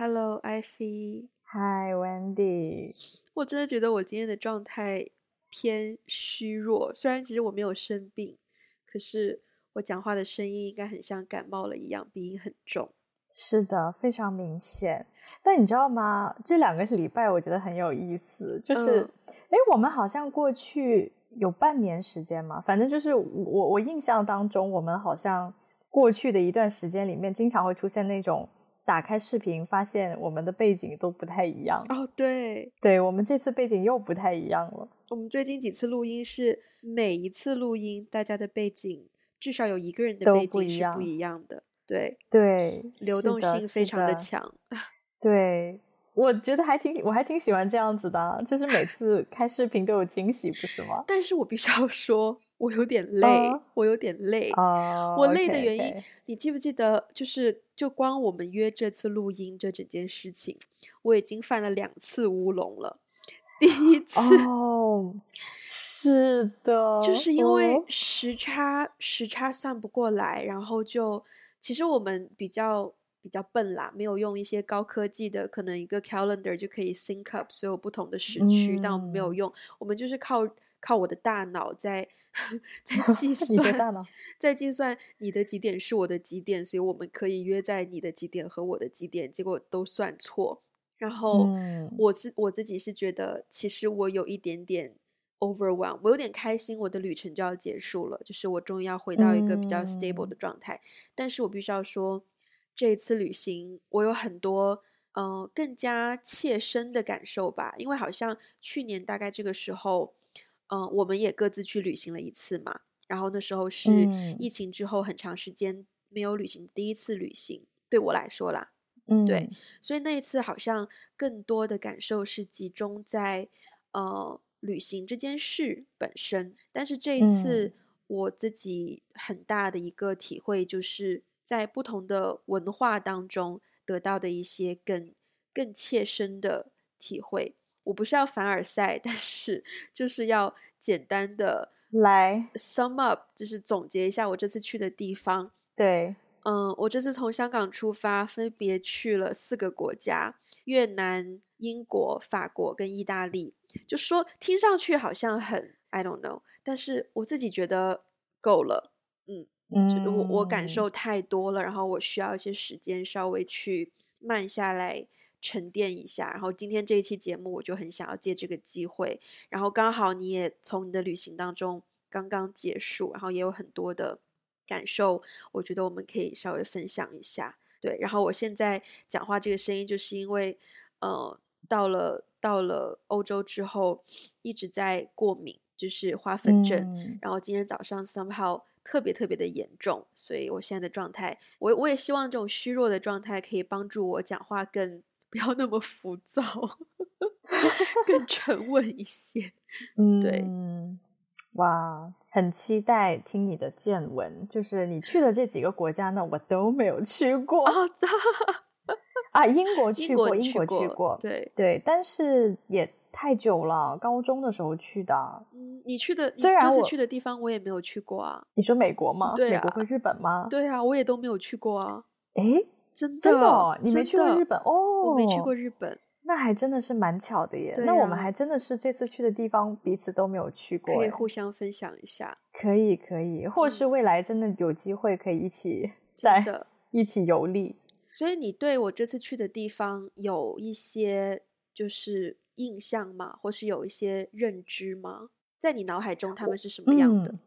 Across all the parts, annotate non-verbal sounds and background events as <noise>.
Hello, Ivy. Hi, Wendy. 我真的觉得我今天的状态偏虚弱，虽然其实我没有生病，可是我讲话的声音应该很像感冒了一样，鼻音很重。是的，非常明显。但你知道吗？这两个礼拜我觉得很有意思，就是，哎、嗯，我们好像过去有半年时间嘛，反正就是我我印象当中，我们好像。过去的一段时间里面，经常会出现那种打开视频，发现我们的背景都不太一样。哦，对，对，我们这次背景又不太一样了。我们最近几次录音是每一次录音，大家的背景至少有一个人的背景是不一样的。对对，流动性非常的强。的 <laughs> 对。我觉得还挺，我还挺喜欢这样子的，就是每次开视频都有惊喜，不是吗？但是我必须要说，我有点累，uh, 我有点累。Uh, 我累的原因，okay, okay. 你记不记得？就是就光我们约这次录音这整件事情，我已经犯了两次乌龙了。第一次哦，oh, 是的，就是因为时差，oh. 时差算不过来，然后就其实我们比较。比较笨啦，没有用一些高科技的，可能一个 calendar 就可以 sync up 所有不同的时区，嗯、但我们没有用，我们就是靠靠我的大脑在 <laughs> 在 <laughs> 计算，在计算你的几点是我的几点，所以我们可以约在你的几点和我的几点，结果都算错。然后我是我自己是觉得，其实我有一点点 overwhelm，我有点开心，我的旅程就要结束了，就是我终于要回到一个比较 stable 的状态，嗯、但是我必须要说。这一次旅行，我有很多嗯、呃、更加切身的感受吧，因为好像去年大概这个时候，嗯、呃，我们也各自去旅行了一次嘛。然后那时候是疫情之后很长时间没有旅行，第一次旅行对我来说啦，嗯，对，所以那一次好像更多的感受是集中在呃旅行这件事本身。但是这一次我自己很大的一个体会就是。在不同的文化当中得到的一些更更切身的体会，我不是要凡尔赛，但是就是要简单的来 sum up，就是总结一下我这次去的地方。对，嗯，我这次从香港出发，分别去了四个国家：越南、英国、法国跟意大利。就说听上去好像很 I don't know，但是我自己觉得够了。嗯。嗯，我我感受太多了，然后我需要一些时间稍微去慢下来沉淀一下。然后今天这一期节目，我就很想要借这个机会，然后刚好你也从你的旅行当中刚刚结束，然后也有很多的感受，我觉得我们可以稍微分享一下。对，然后我现在讲话这个声音，就是因为呃，到了到了欧洲之后一直在过敏，就是花粉症，嗯、然后今天早上 somehow。特别特别的严重，所以我现在的状态，我我也希望这种虚弱的状态可以帮助我讲话更不要那么浮躁，<laughs> 更 <laughs> 沉稳一些。嗯，对，哇，很期待听你的见闻。就是你去的这几个国家呢，我都没有去过。啊，啊，英国去过，英国去过，对对，但是也。太久了，高中的时候去的。嗯，你去的，虽然这次去的地方我也没有去过啊。你说美国吗？对啊，美国和日本吗？对啊，我也都没有去过啊。诶，真的，真的，你没去过日本哦？我没去过日本，那还真的是蛮巧的耶。啊，那我们还真的是这次去的地方彼此都没有去过，可以互相分享一下。可以，可以，或是未来真的有机会可以一起 <laughs> 在一起游历。<laughs> 所以你对我这次去的地方有一些就是。印象吗？或是有一些认知吗？在你脑海中，他们是什么样的？嗯，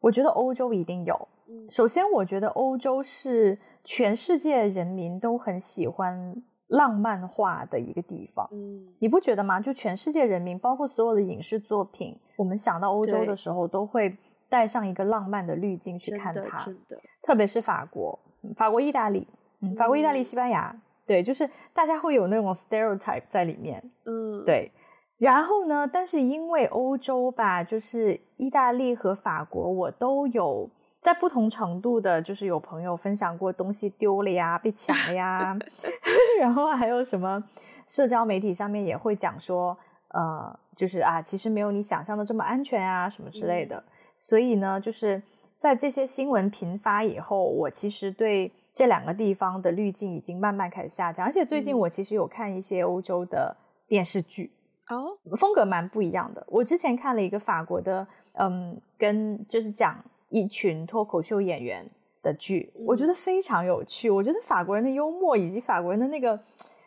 我觉得欧洲一定有。首先，我觉得欧洲是全世界人民都很喜欢浪漫化的一个地方。嗯，你不觉得吗？就全世界人民，包括所有的影视作品，我们想到欧洲的时候，都会带上一个浪漫的滤镜去看它。真的，特别是法国、法国、意大利，嗯，法国、意大利、西班牙。对，就是大家会有那种 stereotype 在里面，嗯，对。然后呢，但是因为欧洲吧，就是意大利和法国，我都有在不同程度的，就是有朋友分享过东西丢了呀，被抢了呀，<laughs> 然后还有什么社交媒体上面也会讲说，呃，就是啊，其实没有你想象的这么安全啊，什么之类的。嗯。所以呢，就是在这些新闻频发以后，我其实对。这两个地方的滤镜已经慢慢开始下降。而且最近我其实有看一些欧洲的电视剧，哦、嗯，风格蛮不一样的。我之前看了一个法国的，嗯，跟就是讲一群脱口秀演员的剧，我觉得非常有趣。我觉得法国人的幽默以及法国人的那个。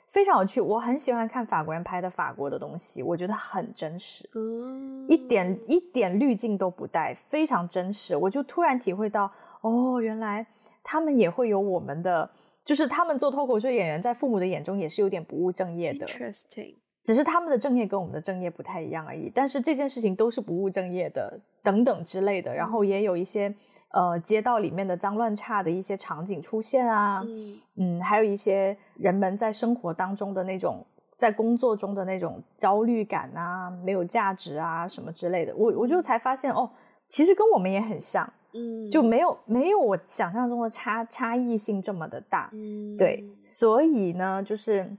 非常有趣，我很喜欢看法国人拍的法国的东西，我觉得很真实，嗯、一点一点滤镜都不带，非常真实。我就突然体会到，哦，原来他们也会有我们的，就是他们做脱口秀演员，在父母的眼中也是有点不务正业的。Interesting，只是他们的正业跟我们的正业不太一样而已。但是这件事情都是不务正业的，等等之类的。然后也有一些。呃，街道里面的脏乱差的一些场景出现啊，嗯，嗯，还有一些人们在生活当中的那种，在工作中的那种焦虑感啊，没有价值啊，什么之类的，我我就才发现哦，其实跟我们也很像，嗯，就没有没有我想象中的差差异性这么的大，嗯，对，所以呢，就是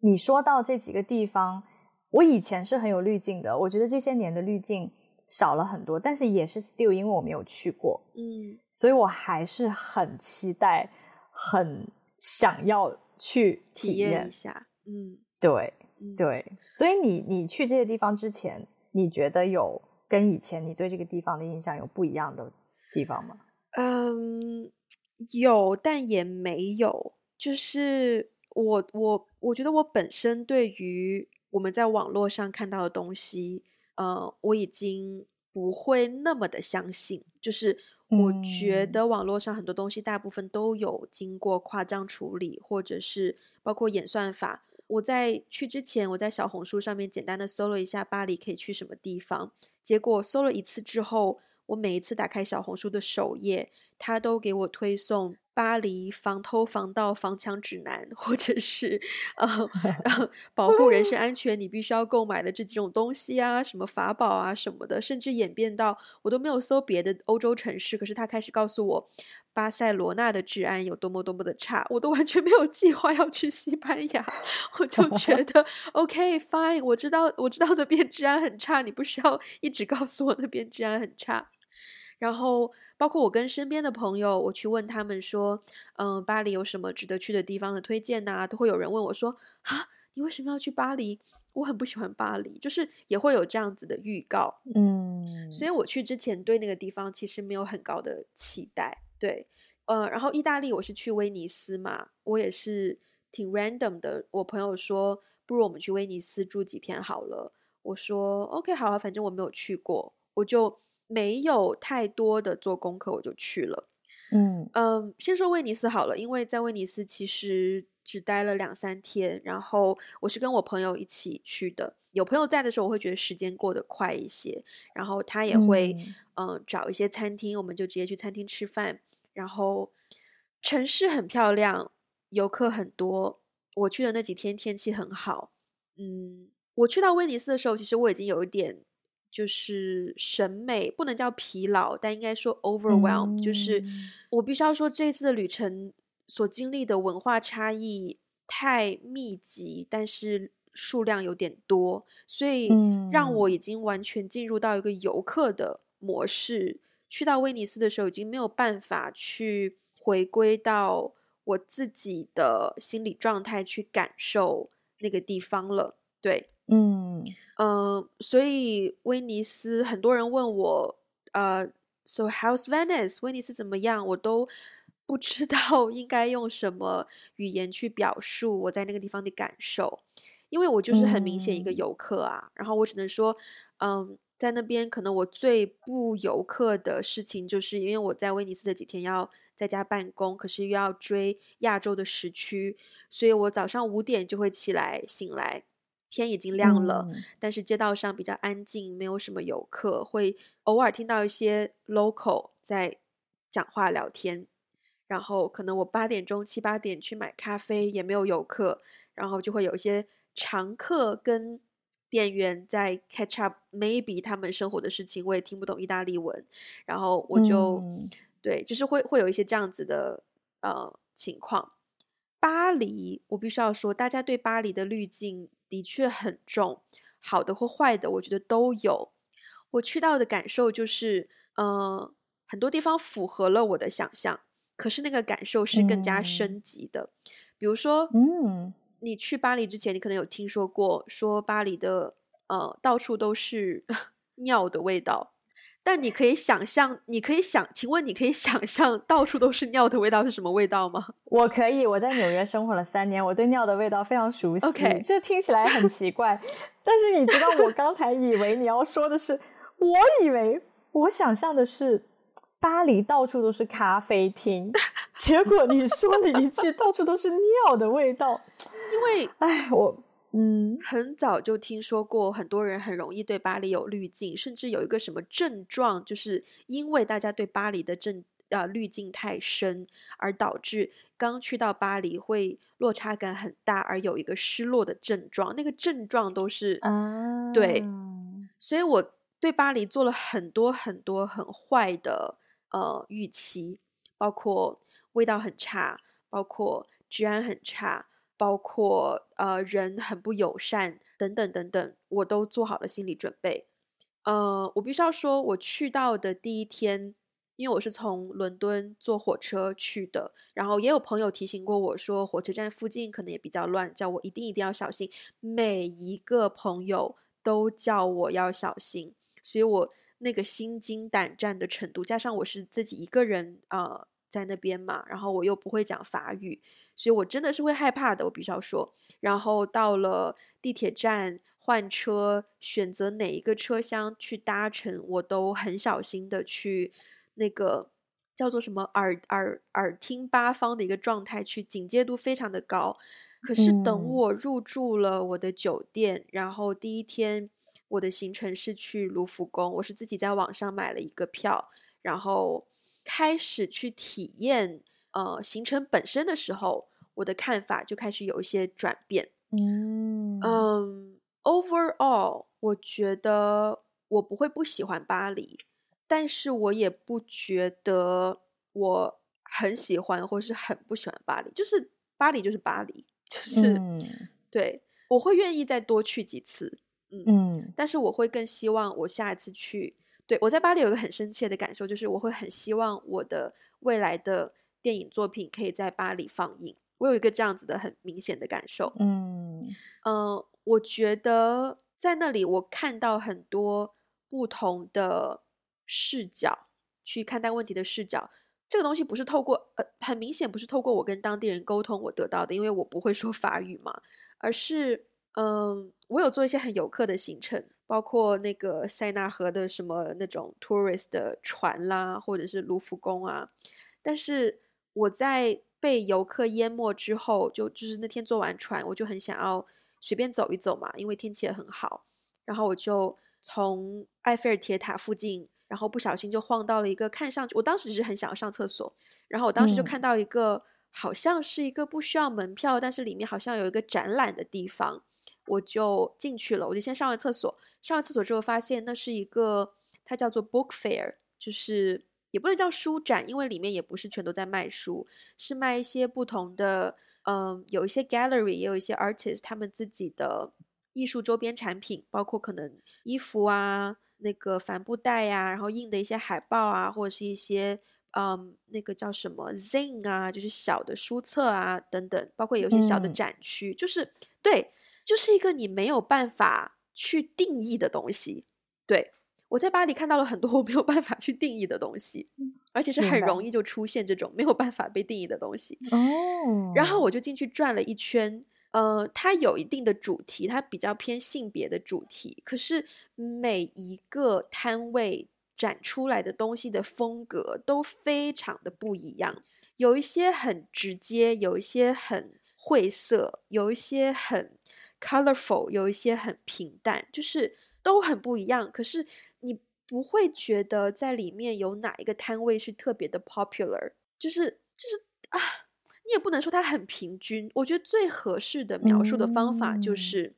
你说到这几个地方，我以前是很有滤镜的，我觉得这些年的滤镜。少了很多，但是也是 still，因为我没有去过，嗯，所以我还是很期待，很想要去体验，一下，嗯，对，嗯、对，所以你你去这些地方之前，你觉得有跟以前你对这个地方的印象有不一样的地方吗？嗯，有，但也没有，就是我我我觉得我本身对于我们在网络上看到的东西。呃，我已经不会那么的相信，就是我觉得网络上很多东西大部分都有经过夸张处理，或者是包括演算法。我在去之前，我在小红书上面简单的搜了一下巴黎可以去什么地方，结果搜了一次之后，我每一次打开小红书的首页，它都给我推送。巴黎防偷防盗防抢指南，或者是 <laughs> 呃，呃保护人身安全，你必须要购买的这几种东西啊，什么法宝啊什么的，甚至演变到我都没有搜别的欧洲城市，可是他开始告诉我巴塞罗那的治安有多么多么的差，我都完全没有计划要去西班牙，我就觉 <laughs> 得 OK fine，我知道我知道那边治安很差，你不需要一直告诉我那边治安很差。然后，包括我跟身边的朋友，我去问他们说，嗯、呃，巴黎有什么值得去的地方的推荐呐？都会有人问我说，啊，你为什么要去巴黎？我很不喜欢巴黎，就是也会有这样子的预告，嗯，所以我去之前对那个地方其实没有很高的期待，对，呃，然后意大利我是去威尼斯嘛，我也是挺 random 的，我朋友说，不如我们去威尼斯住几天好了，我说 OK 好啊，反正我没有去过，我就。没有太多的做功课，我就去了。嗯嗯，先说威尼斯好了，因为在威尼斯其实只待了两三天，然后我是跟我朋友一起去的。有朋友在的时候，我会觉得时间过得快一些。然后他也会嗯、呃、找一些餐厅，我们就直接去餐厅吃饭。然后城市很漂亮，游客很多。我去的那几天天气很好。嗯，我去到威尼斯的时候，其实我已经有一点。就是审美不能叫疲劳，但应该说 overwhelm，嗯。就是我必须要说，这次的旅程所经历的文化差异太密集，但是数量有点多，所以让我已经完全进入到一个游客的模式。去到威尼斯的时候，已经没有办法去回归到我自己的心理状态去感受那个地方了。对，嗯。嗯、呃，所以威尼斯很多人问我，呃，So how's Venice？威尼斯怎么样？我都不知道应该用什么语言去表述我在那个地方的感受，因为我就是很明显一个游客啊。嗯、然后我只能说，嗯，在那边可能我最不游客的事情，就是因为我在威尼斯的几天要在家办公，可是又要追亚洲的时区，所以我早上五点就会起来醒来。天已经亮了，嗯，但是街道上比较安静，没有什么游客，会偶尔听到一些 local 在讲话聊天。然后可能我八点钟、七八点去买咖啡，也没有游客，然后就会有一些常客跟店员在 catch up，maybe 他们生活的事情，我也听不懂意大利文，然后我就，嗯，对，就是会会有一些这样子的呃情况。巴黎，我必须要说，大家对巴黎的滤镜的确很重，好的或坏的，我觉得都有。我去到的感受就是，呃，很多地方符合了我的想象，可是那个感受是更加升级的。嗯、比如说，嗯，你去巴黎之前，你可能有听说过，说巴黎的呃到处都是 <laughs> 尿的味道。但你可以想象，你可以想，请问你可以想象到处都是尿的味道是什么味道吗？<laughs> 我可以，我在纽约生活了三年，我对尿的味道非常熟悉。OK，这听起来很奇怪，<laughs> 但是你知道，我刚才以为你要说的是，我以为我想象的是巴黎到处都是咖啡厅，结果你说了一句到处都是尿的味道，因为，哎，我。嗯，很早就听说过，很多人很容易对巴黎有滤镜，甚至有一个什么症状，就是因为大家对巴黎的症啊滤镜太深，而导致刚去到巴黎会落差感很大，而有一个失落的症状。那个症状都是啊，对，所以我对巴黎做了很多很多很坏的呃预期，包括味道很差，包括治安很差。包括呃人很不友善等等等等，我都做好了心理准备。呃，我必须要说，我去到的第一天，因为我是从伦敦坐火车去的，然后也有朋友提醒过我说，火车站附近可能也比较乱，叫我一定一定要小心。每一个朋友都叫我要小心，所以我那个心惊胆战的程度，加上我是自己一个人呃在那边嘛，然后我又不会讲法语。所以我真的是会害怕的，我必须要说。然后到了地铁站换车，选择哪一个车厢去搭乘，我都很小心的去那个叫做什么耳耳耳听八方的一个状态，去警戒度非常的高。可是等我入住了我的酒店，嗯、然后第一天我的行程是去卢浮宫，我是自己在网上买了一个票，然后开始去体验。呃，行程本身的时候，我的看法就开始有一些转变。嗯嗯，overall，我觉得我不会不喜欢巴黎，但是我也不觉得我很喜欢或是很不喜欢巴黎。就是巴黎就是巴黎，就是、嗯、对，我会愿意再多去几次。嗯，嗯，但是我会更希望我下一次去。对，我在巴黎有一个很深切的感受，就是我会很希望我的未来的。电影作品可以在巴黎放映，我有一个这样子的很明显的感受。嗯嗯、呃，我觉得在那里我看到很多不同的视角去看待问题的视角。这个东西不是透过呃，很明显不是透过我跟当地人沟通我得到的，因为我不会说法语嘛，而是嗯、呃，我有做一些很游客的行程，包括那个塞纳河的什么那种 tourist 的船啦，或者是卢浮宫啊，但是。我在被游客淹没之后，就就是那天坐完船，我就很想要随便走一走嘛，因为天气也很好。然后我就从埃菲尔铁塔附近，然后不小心就晃到了一个看上去，我当时是很想要上厕所，然后我当时就看到一个、嗯、好像是一个不需要门票，但是里面好像有一个展览的地方，我就进去了。我就先上完厕所，上完厕所之后发现那是一个，它叫做 Book Fair，就是。也不能叫书展，因为里面也不是全都在卖书，是卖一些不同的，嗯，有一些 gallery，也有一些 artist 他们自己的艺术周边产品，包括可能衣服啊、那个帆布袋啊，然后印的一些海报啊，或者是一些，嗯，那个叫什么 zine 啊，就是小的书册啊等等，包括有一些小的展区，嗯、就是对，就是一个你没有办法去定义的东西，对。我在巴黎看到了很多我 <laughs> 没有办法去定义的东西，而且是很容易就出现这种没有办法被定义的东西。哦，然后我就进去转了一圈，呃，它有一定的主题，它比较偏性别的主题，可是每一个摊位展出来的东西的风格都非常的不一样，有一些很直接，有一些很晦涩，有一些很 colorful，有一些很平淡，就是都很不一样。可是。你不会觉得在里面有哪一个摊位是特别的 popular，就是就是啊，你也不能说它很平均。我觉得最合适的描述的方法就是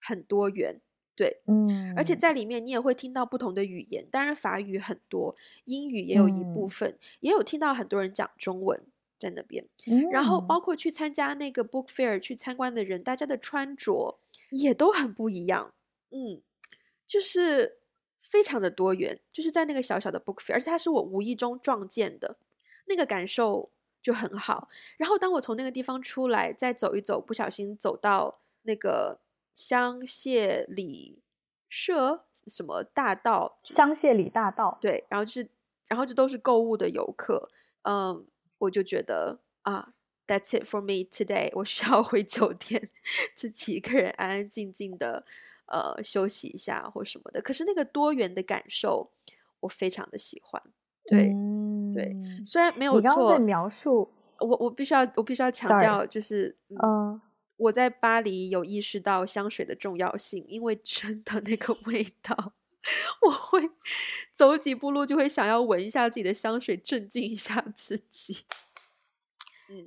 很多元，嗯、对，嗯，而且在里面你也会听到不同的语言，当然法语很多，英语也有一部分，嗯、也有听到很多人讲中文在那边，嗯、然后包括去参加那个 book fair 去参观的人，大家的穿着也都很不一样，嗯，就是。非常的多元，就是在那个小小的 book fair，而且它是我无意中撞见的，那个感受就很好。然后当我从那个地方出来，再走一走，不小心走到那个香榭里舍什么大道，香榭里大道，对，然后就是，然后就都是购物的游客，嗯，我就觉得啊。That's it for me today。<laughs> 我需要回酒店，自己一个人安安静静的，呃，休息一下或什么的。可是那个多元的感受，我非常的喜欢。对、嗯、对，虽然没有错。你刚刚在描述，我我必须要我必须要强调，就是嗯、呃，我在巴黎有意识到香水的重要性，因为真的那个味道，我会走几步路就会想要闻一下自己的香水，镇静一下自己。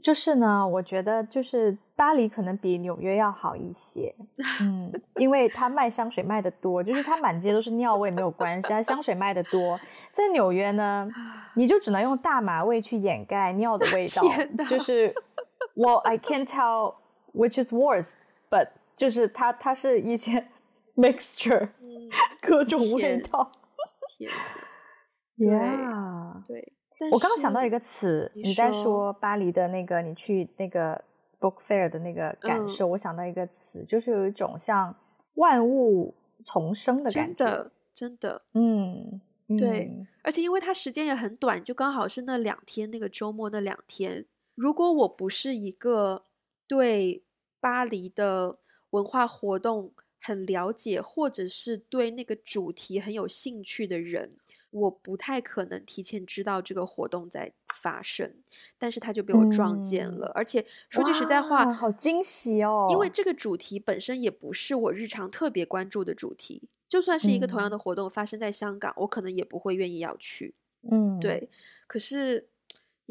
就是呢，我觉得就是巴黎可能比纽约要好一些，<laughs> 嗯，因为它卖香水卖得多，就是它满街都是尿味没有关系，它香水卖得多。在纽约呢，你就只能用大麻味去掩盖尿的味道，就是我 I can't tell which is worse，but 就是它它是一些 mixture，<laughs> 各种味道，天，天，<laughs> yeah，对。我刚刚想到一个词，你，你在说巴黎的那个，你去那个 book fair 的那个感受，嗯、我想到一个词，就是有一种像万物重生的感觉，真的，真的，嗯，对，嗯、而且因为它时间也很短，就刚好是那两天，那个周末那两天。如果我不是一个对巴黎的文化活动很了解，或者是对那个主题很有兴趣的人。我不太可能提前知道这个活动在发生，但是他就被我撞见了。嗯、而且说句实在话，好惊喜哦！因为这个主题本身也不是我日常特别关注的主题，就算是一个同样的活动发生在香港，嗯、我可能也不会愿意要去。嗯，对。可是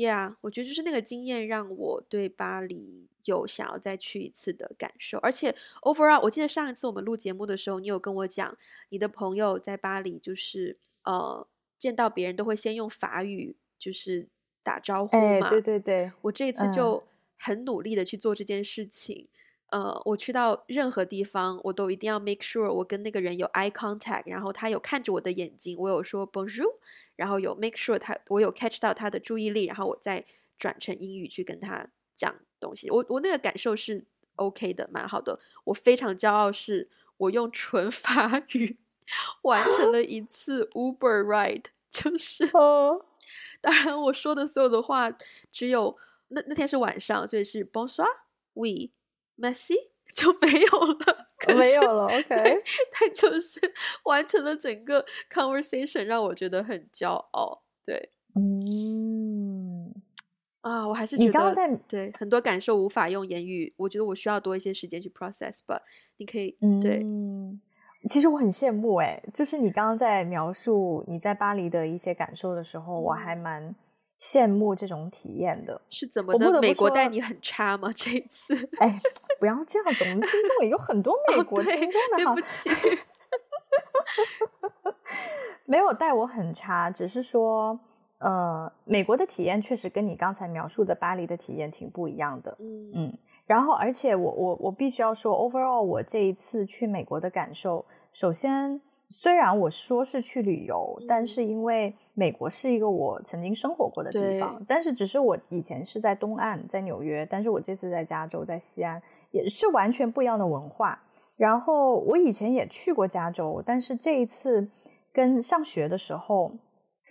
，Yeah，我觉得就是那个经验让我对巴黎有想要再去一次的感受。而且，Overall，我记得上一次我们录节目的时候，你有跟我讲你的朋友在巴黎就是。呃，见到别人都会先用法语就是打招呼嘛。哎、对对对，我这一次就很努力的去做这件事情。嗯、呃，我去到任何地方，我都一定要 make sure 我跟那个人有 eye contact，然后他有看着我的眼睛，我有说 bonjour，然后有 make sure 他我有 catch 到他的注意力，然后我再转成英语去跟他讲东西。我我那个感受是 OK 的，蛮好的。我非常骄傲，是我用纯 <laughs> 法语。完成了一次 Uber ride，就是，<laughs> 当然我说的所有的话只有那那天是晚上，所以是 Bonsoir，Oui，Merci 就没有了，没有了，OK，他就是完成了整个 conversation，让我觉得很骄傲。对，嗯，啊，我还是觉得你刚刚在对很多感受无法用言语，我觉得我需要多一些时间去 process，but 你可以，嗯对。嗯其实我很羡慕哎，就是你刚刚在描述你在巴黎的一些感受的时候，我还蛮羡慕这种体验的。是怎么的？美国待你很差吗？这一次？哎，不要这样子，我们听众里有很多美国听众的。对不起，<laughs> 没有待我很差，只是说，呃，美国的体验确实跟你刚才描述的巴黎的体验挺不一样的。嗯嗯。然后，而且我我我必须要说，overall，我这一次去美国的感受，首先，虽然我说是去旅游，嗯、但是因为美国是一个我曾经生活过的地方，但是只是我以前是在东岸，在纽约，但是我这次在加州，在西安，也是完全不一样的文化。然后我以前也去过加州，但是这一次跟上学的时候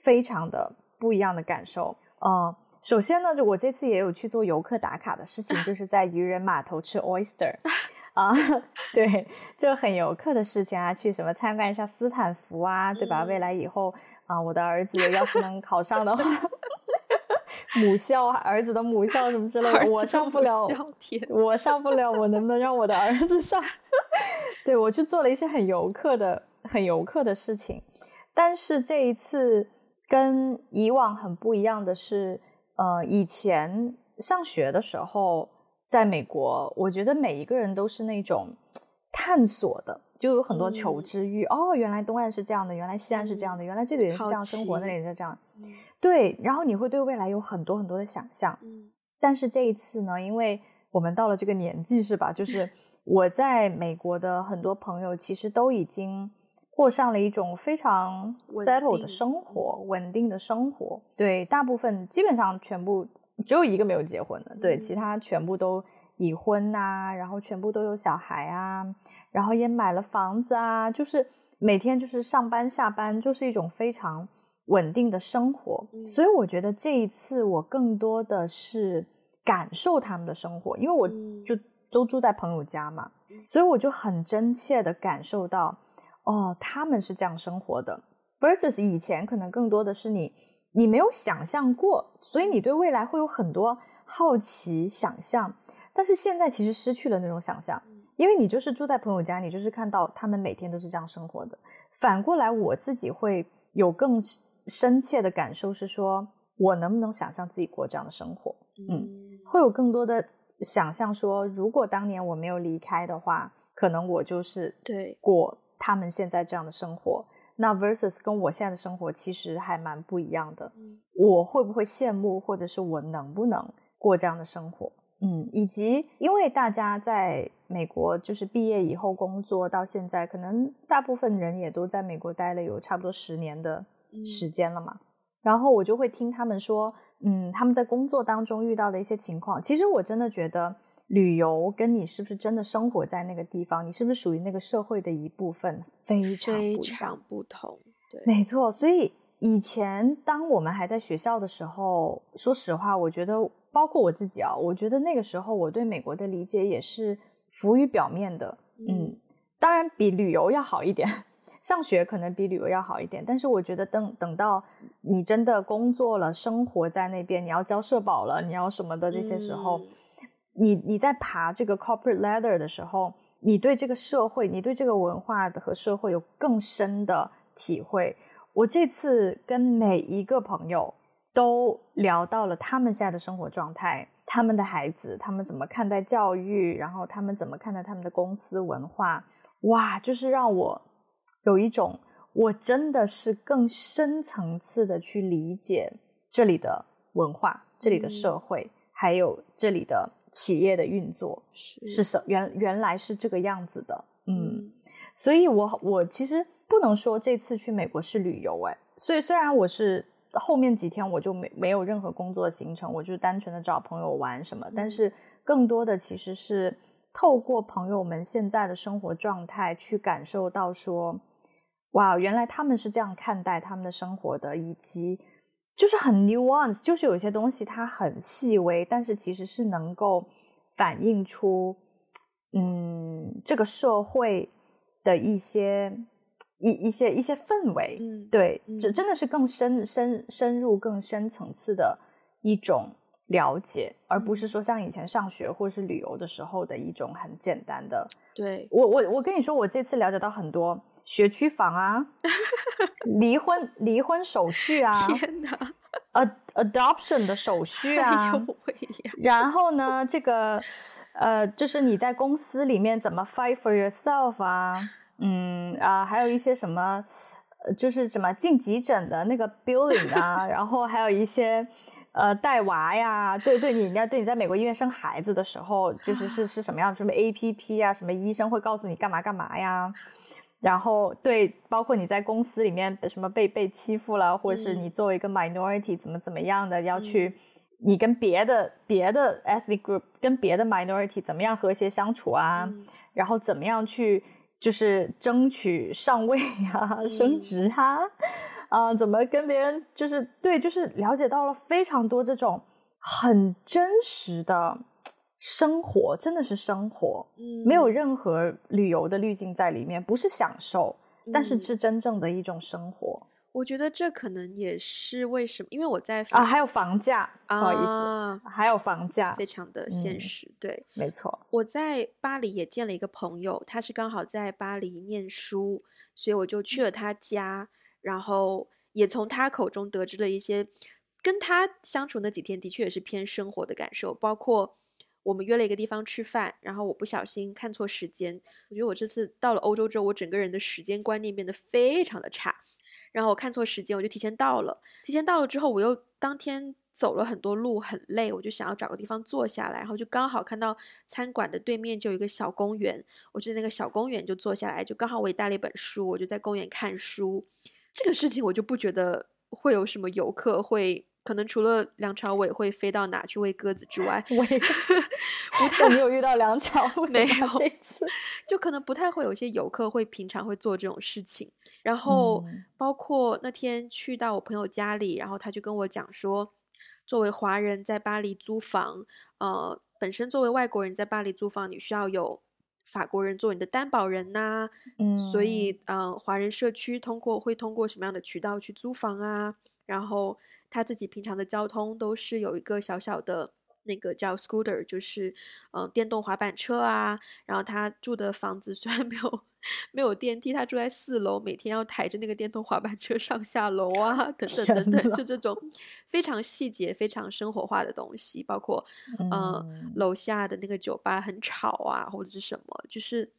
非常的不一样的感受，嗯。首先呢，就我这次也有去做游客打卡的事情，就是在渔人码头吃 oyster，<laughs> 啊，<laughs> 对，就很游客的事情啊，去什么参观一下斯坦福啊，对吧？嗯、未来以后啊，我的儿子要是能考上的话，<laughs> 母校，儿子的母校什么之类的，我上不了，我上不了，我能不能让我的儿子上？<laughs> 对，我去做了一些很游客的、很游客的事情，但是这一次跟以往很不一样的是。呃，以前上学的时候，在美国，我觉得每一个人都是那种探索的，就有很多求知欲。嗯、哦，原来东岸是这样的，原来西岸是这样的，原来这里人是这样生活，那里人是这样。嗯、对，然后你会对未来有很多很多的想象。嗯、但是这一次呢，因为我们到了这个年纪，是吧？就是 <laughs> 我在美国的很多朋友，其实都已经。过上了一种非常 settled 的生活，稳定，稳定的生活。对，大部分基本上全部只有一个没有结婚的，对，其他全部都已婚啊，然后全部都有小孩啊，然后也买了房子啊，就是每天就是上班下班，就是一种非常稳定的生活。所以我觉得这一次我更多的是感受他们的生活，因为我就都住在朋友家嘛，所以我就很真切的感受到，哦，他们是这样生活的，versus 以前可能更多的是你。你没有想象过，所以你对未来会有很多好奇想象。但是现在其实失去了那种想象，因为你就是住在朋友家，你就是看到他们每天都是这样生活的。反过来，我自己会有更深切的感受，是说我能不能想象自己过这样的生活？嗯，会有更多的想象，说如果当年我没有离开的话，可能我就是对过他们现在这样的生活。那 versus 跟我现在的生活其实还蛮不一样的，我会不会羡慕，或者是我能不能过这样的生活？嗯，以及因为大家在美国就是毕业以后工作到现在，可能大部分人也都在美国待了有差不多十年的时间了嘛。然后我就会听他们说，嗯，他们在工作当中遇到的一些情况。其实我真的觉得。旅游跟你是不是真的生活在那个地方，你是不是属于那个社会的一部分，非非常不同。对，没错。所以以前当我们还在学校的时候，说实话，我觉得包括我自己啊，我觉得那个时候我对美国的理解也是浮于表面的。嗯，嗯，当然比旅游要好一点，<laughs> 上学可能比旅游要好一点，但是我觉得等等到你真的工作了，生活在那边，你要交社保了，你要什么的这些时候。嗯你你在爬这个 corporate ladder 的时候，你对这个社会，你对这个文化和社会有更深的体会。我这次跟每一个朋友都聊到了他们现在的生活状态，他们的孩子，他们怎么看待教育，然后他们怎么看待他们的公司文化。哇，就是让我有一种，我真的是更深层次的去理解这里的文化，这里的社会，嗯、还有这里的。企业的运作是是什原原来是这个样子的，嗯，嗯，所以我我其实不能说这次去美国是旅游哎，所以虽然我是后面几天我就没没有任何工作行程，我就单纯的找朋友玩什么，嗯，但是更多的其实是透过朋友们现在的生活状态去感受到说，哇，原来他们是这样看待他们的生活的，以及。就是很 nuance，就是有些东西它很细微，但是其实是能够反映出，嗯，这个社会的一些一一些一些氛围。嗯，对，这真的是更深深深入、更深层次的一种了解，而不是说像以前上学或者是旅游的时候的一种很简单的。对，我我我跟你说，我这次了解到很多。学区房啊，离婚离婚手续啊，<laughs> 天哪，ad adoption 的手续啊，然后呢，这个呃，就是你在公司里面怎么 fight for yourself 啊，嗯啊，还有一些什么，就是什么进急诊的那个 billing 啊，然后还有一些呃带娃呀，对对，你要对你在美国医院生孩子的时候，就是是是什么样，什么 APP 啊，什么医生会告诉你干嘛干嘛呀。然后对，包括你在公司里面什么被被欺负了，或者是你作为一个 minority 怎么怎么样的，要去你跟别的别的 ethnic group 跟别的 minority 怎么样和谐相处啊？然后怎么样去就是争取上位啊、升职啊？啊，怎么跟别人就是对，就是了解到了非常多这种很真实的。生活真的是生活，嗯，没有任何旅游的滤镜在里面，不是享受，嗯，但是是真正的一种生活。我觉得这可能也是为什么，因为我在啊，还有房价，啊，不好意思，还有房价，非常的现实，嗯，对，没错。我在巴黎也见了一个朋友，他是刚好在巴黎念书，所以我就去了他家，然后也从他口中得知了一些跟他相处那几天的确也是偏生活的感受，包括。我们约了一个地方吃饭，然后我不小心看错时间。我觉得我这次到了欧洲之后，我整个人的时间观念变得非常的差。然后我看错时间，我就提前到了。提前到了之后，我又当天走了很多路，很累，我就想要找个地方坐下来。然后就刚好看到餐馆的对面就有一个小公园，我就在那个小公园就坐下来，就刚好我也带了一本书，我就在公园看书。这个事情我就不觉得会有什么游客会可能除了梁朝伟会飞到哪去喂鸽子之外，我也 <laughs> 不太没有遇到梁朝伟，没有这次，就可能不太会有一些游客会平常会做这种事情。然后包括那天去到我朋友家里，然后他就跟我讲说，作为华人在巴黎租房，呃，本身作为外国人在巴黎租房，你需要有法国人做你的担保人呐、啊，嗯，所以呃，华人社区通过会通过什么样的渠道去租房啊？然后他自己平常的交通都是有一个小小的。那个叫 scooter，就是嗯、呃、电动滑板车啊。然后他住的房子 <laughs> 虽然没有没有电梯，他住在四楼，每天要抬着那个电动滑板车上下楼啊，等等等等，就这种非常细节、非常生活化的东西，包括嗯、<laughs> 呃、楼下的那个酒吧很吵啊，或者是什么，就是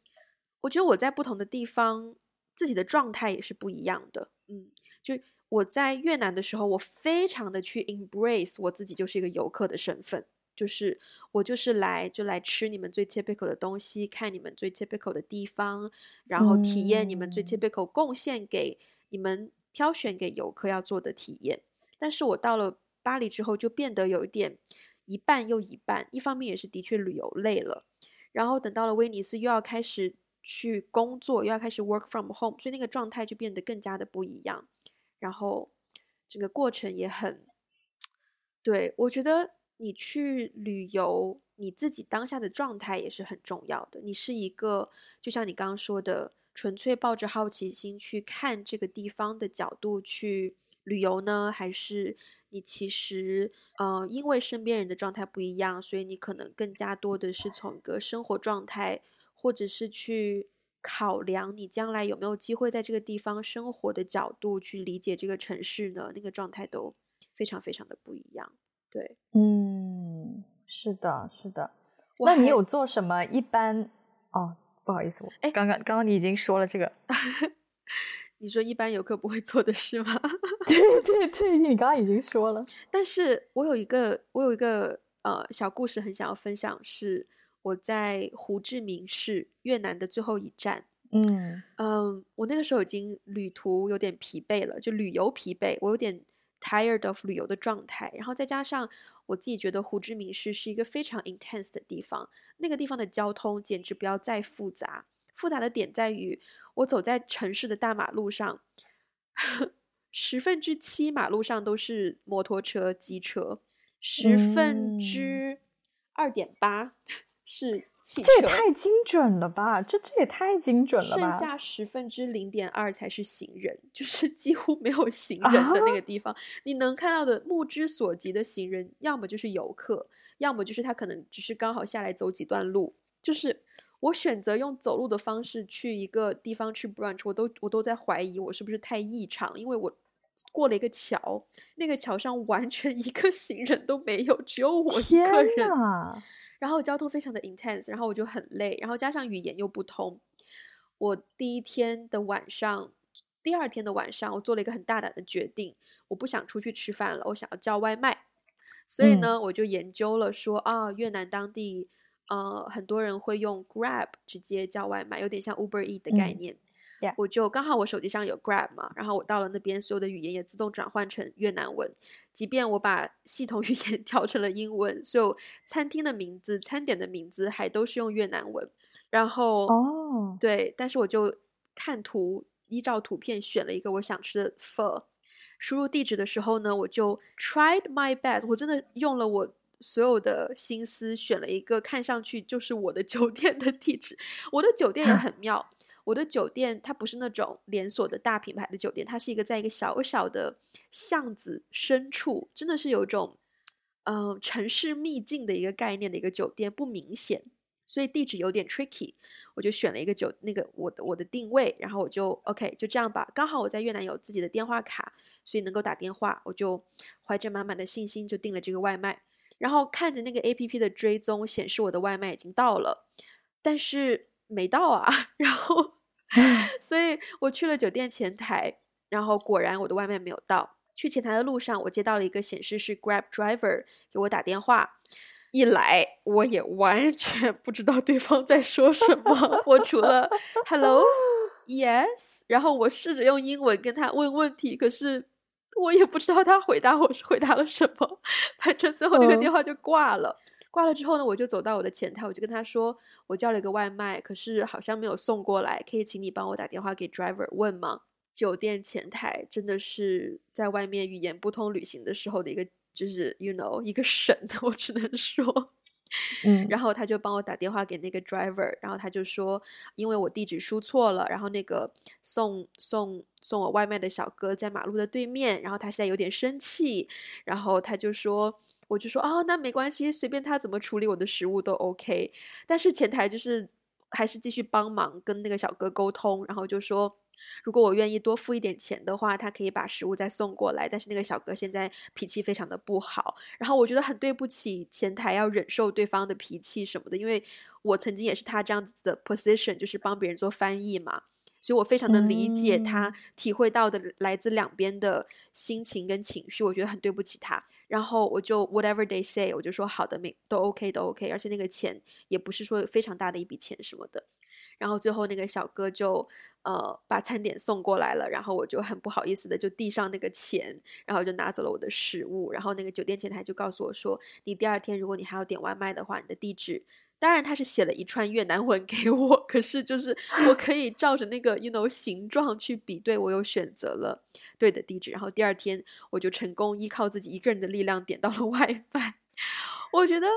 我觉得我在不同的地方自己的状态也是不一样的，嗯，就。我在越南的时候，我非常的去 embrace 我自己就是一个游客的身份，就是我就是来就来吃你们最 typical 的东西，看你们最 typical 的地方，然后体验你们最 typical 贡献给你们挑选给游客要做的体验。但是我到了巴黎之后，就变得有一点一半又一半，一方面也是的确旅游累了，然后等到了威尼斯又要开始去工作，又要开始 work from home，所以那个状态就变得更加的不一样。然后，整个过程也很，对，我觉得你去旅游，你自己当下的状态也是很重要的。你是一个，就像你刚刚说的，纯粹抱着好奇心去看这个地方的角度去旅游呢，还是你其实，呃，因为身边人的状态不一样，所以你可能更加多的是从一个生活状态，或者是去。考量你将来有没有机会在这个地方生活的角度去理解这个城市呢？那个状态都非常非常的不一样。对，嗯，是的，是的。那你有做什么？一般哦，不好意思，我哎，刚刚刚刚你已经说了这个，<laughs> 你说一般游客不会做的事吗？<laughs> 对对对，你刚刚已经说了。但是我有一个，我有一个呃小故事很想要分享是。我在胡志明市，越南的最后一站。嗯嗯，我那个时候已经旅途有点疲惫了，就旅游疲惫，我有点 tired of 旅游的状态。然后再加上我自己觉得胡志明市是一个非常 intense 的地方，那个地方的交通简直不要再复杂。复杂的点在于，我走在城市的大马路上，十分之七马路上都是摩托车、机车，十分之二点八。是汽车，这也太精准了吧！这这也太精准了吧！剩下十分之零点二才是行人，就是几乎没有行人的那个地方。啊、你能看到的目之所及的行人，要么就是游客，要么就是他可能只是刚好下来走几段路。就是我选择用走路的方式去一个地方吃 brunch，我都我都在怀疑我是不是太异常，因为我过了一个桥，那个桥上完全一个行人都没有，只有我一个人。然后交通非常的 intense，然后我就很累，然后加上语言又不通。我第一天的晚上，第二天的晚上，我做了一个很大胆的决定，我不想出去吃饭了，我想要叫外卖。所以呢，嗯、我就研究了说啊，越南当地呃很多人会用 Grab 直接叫外卖，有点像 Uber Eat 的概念。我就刚好我手机上有 Grab 嘛，然后我到了那边，所有的语言也自动转换成越南文。即便我把系统 <laughs> 语言调成了英文，所有餐厅的名字、餐点的名字还都是用越南文。然后哦，oh. 对，但是我就看图，依照图片选了一个我想吃的 pho。输入地址的时候呢，我就 tried my best，我真的用了我所有的心思选了一个看上去就是我的酒店的地址。我的酒店也 <laughs> 很妙。我的酒店它不是那种连锁的大品牌的酒店，它是一个在一个小小的巷子深处，真的是有一种嗯、城市秘境的一个概念的一个酒店，不明显，所以地址有点 tricky。我就选了一个酒那个我的我的定位，然后我就 OK 就这样吧。刚好我在越南有自己的电话卡，所以能够打电话，我就怀着满满的信心就订了这个外卖。然后看着那个 APP 的追踪显示我的外卖已经到了，但是。没到啊，<laughs> 然后，所以我去了酒店前台，然后果然我的外卖没有到。去前台的路上，我接到了一个显示是 Grab driver 给我打电话，一来我也完全不知道对方在说什么，我除了 <laughs> Hello，Yes，然后我试着用英文跟他问问题，可是我也不知道他回答我是回答了什么，反正最后那个电话就挂了。嗯、挂了之后呢，我就走到我的前台，我就跟他说，我叫了一个外卖，可是好像没有送过来，可以请你帮我打电话给 driver 问吗？酒店前台真的是在外面语言不通旅行的时候的一个，就是 you know 一个神，<laughs> 我只能说。嗯，然后他就帮我打电话给那个 driver，然后他就说，因为我地址输错了，然后那个送送送我外卖的小哥在马路的对面，然后他现在有点生气，然后他就说，我就说，哦，那没关系，随便他怎么处理我的食物都 OK，但是前台就是还是继续帮忙跟那个小哥沟通，然后就说。如果我愿意多付一点钱的话，他可以把食物再送过来。但是那个小哥现在脾气非常的不好，然后我觉得很对不起前台要忍受对方的脾气什么的，因为我曾经也是他这样子的 position，就是帮别人做翻译嘛，所以我非常的理解他体会到的来自两边的心情跟情绪，我觉得很对不起他。然后我就 whatever they say，我就说好的，没都 OK 都 OK，而且那个钱也不是说非常大的一笔钱什么的。然后最后那个小哥就呃把餐点送过来了，然后我就很不好意思的就递上那个钱，然后就拿走了我的食物。然后那个酒店前台就告诉我说：“你第二天如果你还要点外卖的话，你的地址……当然他是写了一串越南文给我，可是就是我可以照着那个 you know 形状去比对，我又选择了对的地址。然后第二天我就成功依靠自己一个人的力量点到了外卖。<laughs> 我觉得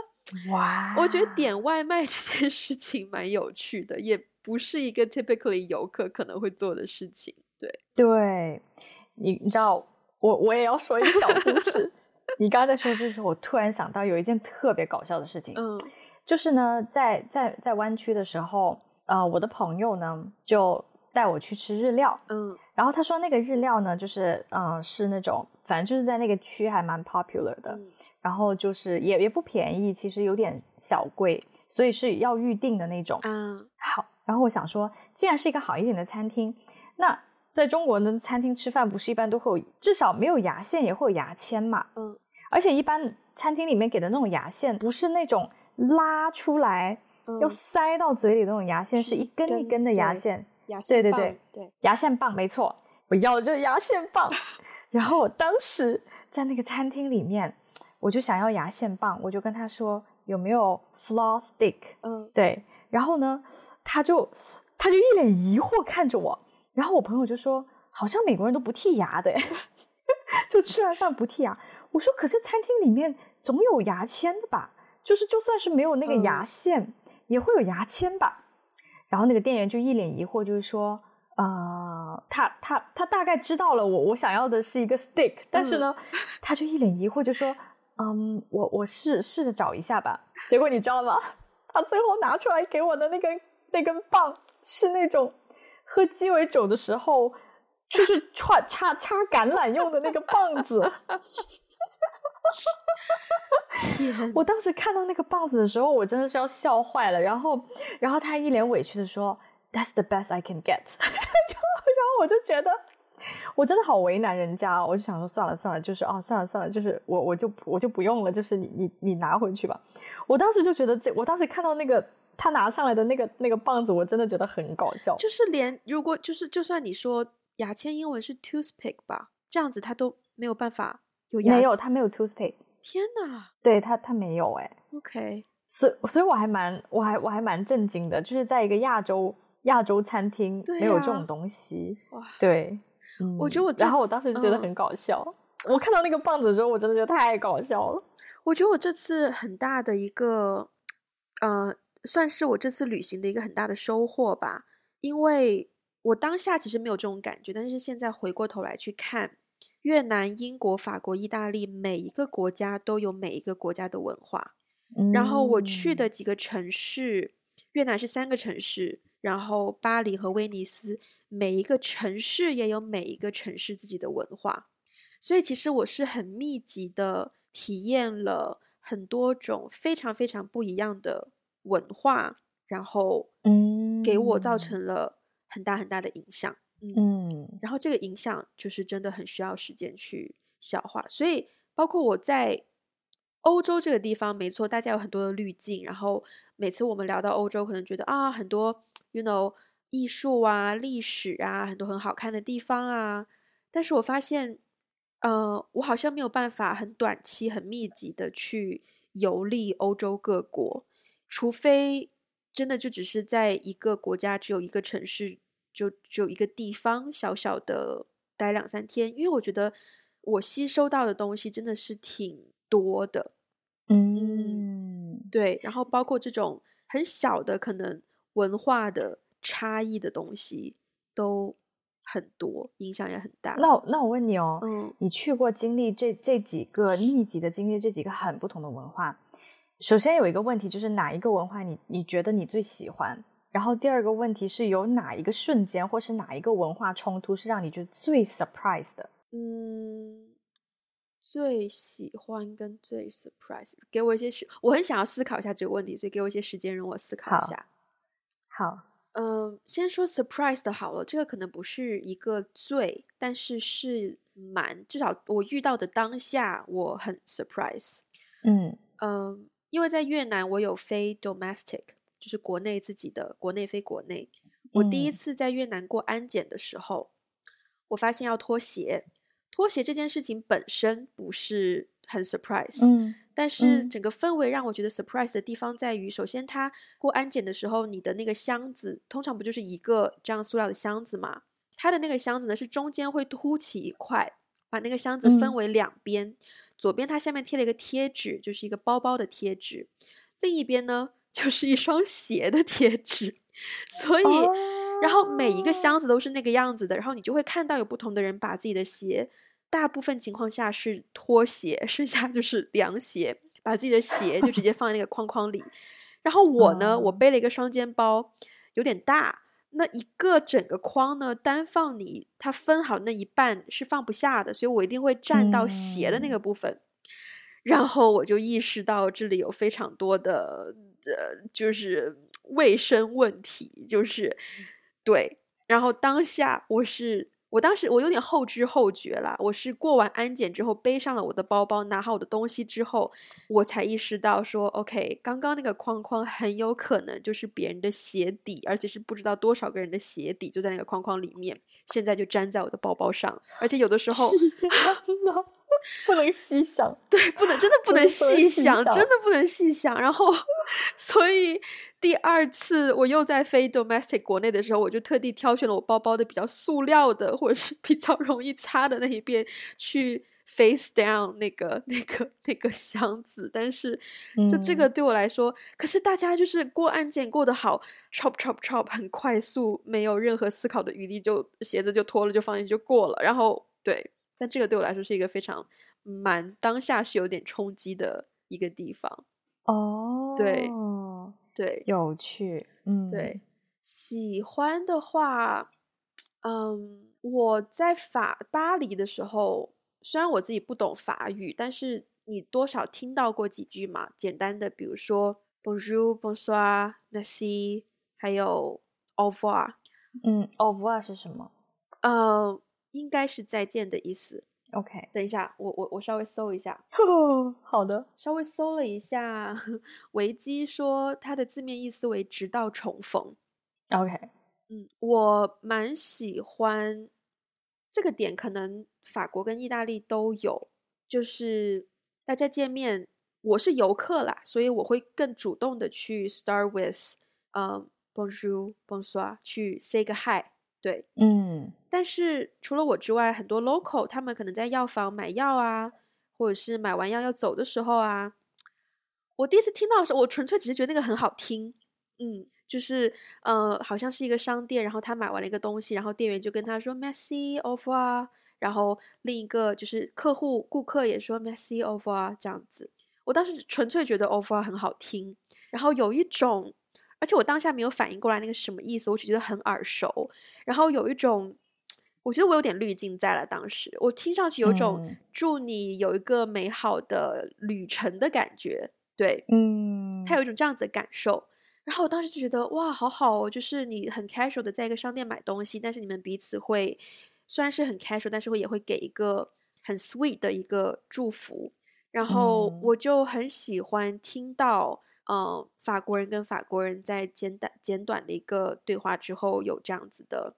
哇，我觉得点外卖这件事情蛮有趣的，也。不是一个 typically 游客可能会做的事情，对对，你你知道，我我也要说一个小故事。你刚刚在说这个时候，我突然想到有一件特别搞笑的事情，嗯，就是呢，在在在湾区的时候，呃，我的朋友呢就带我去吃日料，嗯，然后他说那个日料呢，就是嗯、呃，是那种反正就是在那个区还蛮 popular 的，嗯、然后就是也也不便宜，其实有点小贵，所以是要预定的那种，嗯，好。然后我想说，既然是一个好一点的餐厅，那在中国的餐厅吃饭不是一般都会有，至少没有牙线也会有牙签嘛。嗯。而且一般餐厅里面给的那种牙线，不是那种拉出来要塞到嘴里的那种牙线，是一根一根的牙线。牙线棒。对对对对，牙线棒没错，我要的就是牙线棒。<laughs> 然后我当时在那个餐厅里面，我就想要牙线棒，我就跟他说有没有 floss stick。嗯。对。然后呢，他就他就一脸疑惑看着我，然后我朋友就说：“好像美国人都不剔牙的，<laughs> 就吃完饭不剔牙。”我说：“可是餐厅里面总有牙签的吧？就是就算是没有那个牙线，嗯、也会有牙签吧？”然后那个店员就一脸疑惑，就是说：“呃，他他他大概知道了我我想要的是一个 stick，但是呢，嗯、<laughs> 他就一脸疑惑就说：‘嗯，我我试试着找一下吧。’结果你知道吗？”他最后拿出来给我的那根那根棒是那种喝鸡尾酒的时候，就是串插插橄榄用的那个棒子。我当时看到那个棒子的时候，我真的是要笑坏了。然后，然后他一脸委屈的说：“That's the best I can get。<laughs> ”然后我就觉得。我真的好为难人家，我就想说算了算了，就是啊算了算了，就是我我就我就不用了，就是你你你拿回去吧。我当时就觉得这，我当时看到那个他拿上来的那个那个棒子，我真的觉得很搞笑。就是连如果就是就算你说牙签英文是 toothpick 吧，这样子他都没有办法有牙，没有他没有 toothpick。天哪，对他他没有哎。OK，所以所以我还蛮我还我还蛮震惊的，就是在一个亚洲亚洲餐厅没有这种东西。哇，对。嗯、我觉得我，然后我当时就觉得很搞笑。嗯、我看到那个棒子的时候，我真的觉得太搞笑了。我觉得我这次很大的一个，呃，算是我这次旅行的一个很大的收获吧。因为我当下其实没有这种感觉，但是现在回过头来去看，越南、英国、法国、意大利，每一个国家都有每一个国家的文化。嗯、然后我去的几个城市，越南是三个城市，然后巴黎和威尼斯。每一个城市也有每一个城市自己的文化，所以其实我是很密集的体验了很多种非常非常不一样的文化，然后嗯，给我造成了很大很大的影响，嗯，嗯，然后这个影响就是真的很需要时间去消化，所以包括我在欧洲这个地方，没错，大家有很多的滤镜，然后每次我们聊到欧洲，可能觉得啊，很多，you know。艺术啊，历史啊，很多很好看的地方啊，但是我发现，呃，我好像没有办法很短期、很密集的去游历欧洲各国，除非真的就只是在一个国家，只有一个城市，就只有一个地方，小小的待两三天。因为我觉得我吸收到的东西真的是挺多的，嗯，对。然后包括这种很小的可能文化的差异的东西都。很多影响也很大。那那我问你哦，嗯，你去过经历这这几个密集的经历这几个很不同的文化，首先有一个问题就是哪一个文化你你觉得你最喜欢？然后第二个问题是有哪一个瞬间或是哪一个文化冲突是让你觉得最 surprise 的？嗯，最喜欢跟最 surprise，给我一些时，我很想要思考一下这个问题，所以给我一些时间让我思考一下。好。好嗯，先说 surprise 的好了，这个可能不是一个最，但是是蛮，至少我遇到的当下我很 surprise。嗯嗯，因为在越南我有飞 domestic，就是国内自己的，国内飞国内。我第一次在越南过安检的时候，嗯、我发现要脱鞋，脱鞋这件事情本身不是很 surprise。嗯但是整个氛围让我觉得 surprise 的地方在于，首先它过安检的时候，你的那个箱子通常不就是一个这样塑料的箱子嘛？它的那个箱子呢是中间会凸起一块，把那个箱子分为两边，嗯、左边它下面贴了一个贴纸，就是一个包包的贴纸，另一边呢 <laughs> 就是一双鞋的贴纸，所以，然后每一个箱子都是那个样子的，然后你就会看到有不同的人把自己的鞋。大部分情况下是拖鞋，剩下就是凉鞋，把自己的鞋就直接放在那个框框里。然后我呢，我背了一个双肩包，有点大，那一个整个框呢，单放你它分好那一半是放不下的，所以我一定会占到鞋的那个部分。嗯、然后我就意识到这里有非常多的呃，就是卫生问题，就是对。然后当下我是。我当时我有点后知后觉啦，我是过完安检之后背上了我的包包，拿好我的东西之后，我才意识到说，OK，刚刚那个框框很有可能就是别人的鞋底，而且是不知道多少个人的鞋底就在那个框框里面，现在就粘在我的包包上，而且有的时候。<laughs> <laughs> 不能细想，对，不能，真的不能 <laughs> 细想，真的不能细想。然后，所以第二次我又在飞 domestic 国内的时候，我就特地挑选了我包包的比较塑料的，或者是比较容易擦的那一边去 face down 那个那个那个箱子。但是，就这个对我来说，嗯、可是大家就是过安检过得好，chop chop chop，很快速，没有任何思考的余地，就鞋子就脱了，就放进去就过了。然后，对。但这个对我来说是一个非常蛮当下是有点冲击的一个地方哦，对对，有趣，嗯，对，喜欢的话，嗯，我在法巴黎的时候，虽然我自己不懂法语，但是你多少听到过几句嘛，简单的，比如说 Bonjour、Bonsoir、Merci，还有 Au revoir，嗯，Au revoir 是什么？嗯。应该是再见的意思。OK，等一下，我我我稍微搜一下。好的，稍微搜了一下，维基说它的字面意思为“直到重逢”。OK，嗯，我蛮喜欢这个点，可能法国跟意大利都有，就是大家见面，我是游客啦，所以我会更主动的去 start with，嗯，Bonjour，Bonsoir，去 say 个 hi。对，嗯，但是除了我之外，很多 local 他们可能在药房买药啊，或者是买完药要走的时候啊，我第一次听到的时候，我纯粹只是觉得那个很好听，嗯，就是呃，好像是一个商店，然后他买完了一个东西，然后店员就跟他说 Merci au revoir，然后另一个就是客户顾客也说 Merci au revoir 这样子，我当时纯粹觉得 revoir 很好听，然后有一种。而且我当下没有反应过来那个是什么意思，我只觉得很耳熟，然后有一种，我觉得我有点滤镜在了。当时我听上去有一种祝你有一个美好的旅程的感觉，对，嗯，他有一种这样子的感受。然后我当时就觉得哇，好好哦，就是你很 casual 的在一个商店买东西，但是你们彼此会虽然是很 casual，但是会也会给一个很 sweet 的一个祝福。然后我就很喜欢听到。嗯，法国人跟法国人在简短简短的一个对话之后，有这样子的，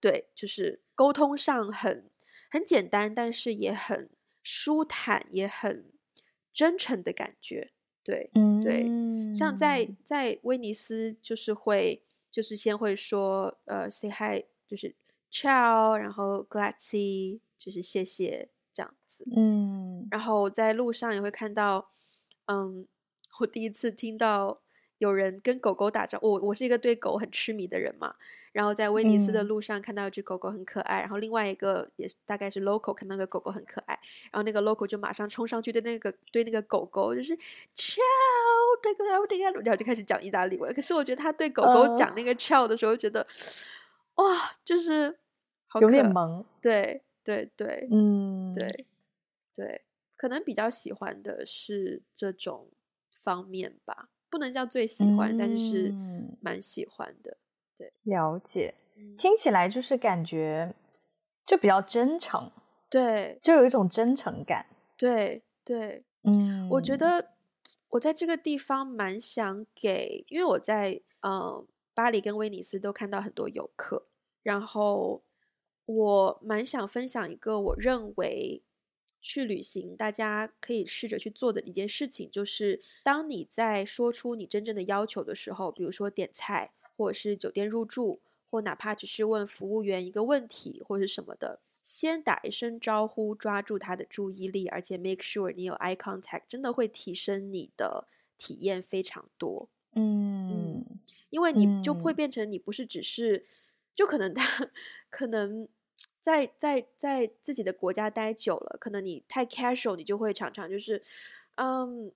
对，就是沟通上很很很简单，但是也很舒坦，也很真诚的感觉。对，嗯，对，像在在威尼斯，就是会就是先会说呃，say hi，就是 ciao，然后 grazie，就是谢谢这样子。嗯，然后在路上也会看到，嗯，我第一次听到有人跟狗狗打招呼。我我是一个对狗很痴迷的人嘛。然后在威尼斯的路上看到一只狗狗很可爱，嗯、然后另外一个也是大概是 local 看到那个狗狗很可爱，然后那个 local 就马上冲上去对那个对那个狗狗就是 ciao，对对对，然后就开始讲意大利文。可是我觉得他对狗狗讲那个 ciao 的时候，觉得、呃、哇，就是好可有点萌。对对对，嗯，对对，可能比较喜欢的是这种方面吧，不能叫最喜欢，嗯、但是是蛮喜欢的。对，了解，听起来就是感觉就比较真诚，对，就有一种真诚感，对对，嗯，我觉得我在这个地方蛮想给，因为我在嗯巴黎跟威尼斯都看到很多游客，然后我蛮想分享一个我认为去旅行大家可以试着去做的一件事情，就是当你在说出你真正的要求的时候，比如说点菜。或者是酒店入住，或哪怕只是问服务员一个问题，或者是什么的，先打一声招呼，抓住他的注意力，而且 make sure 你有 eye contact，真的会提升你的体验非常多。嗯，嗯，因为你就会变成你不是只是，就可能他 <laughs> 可能在在在自己的国家待久了，可能你太 casual，你就会常常就是，嗯，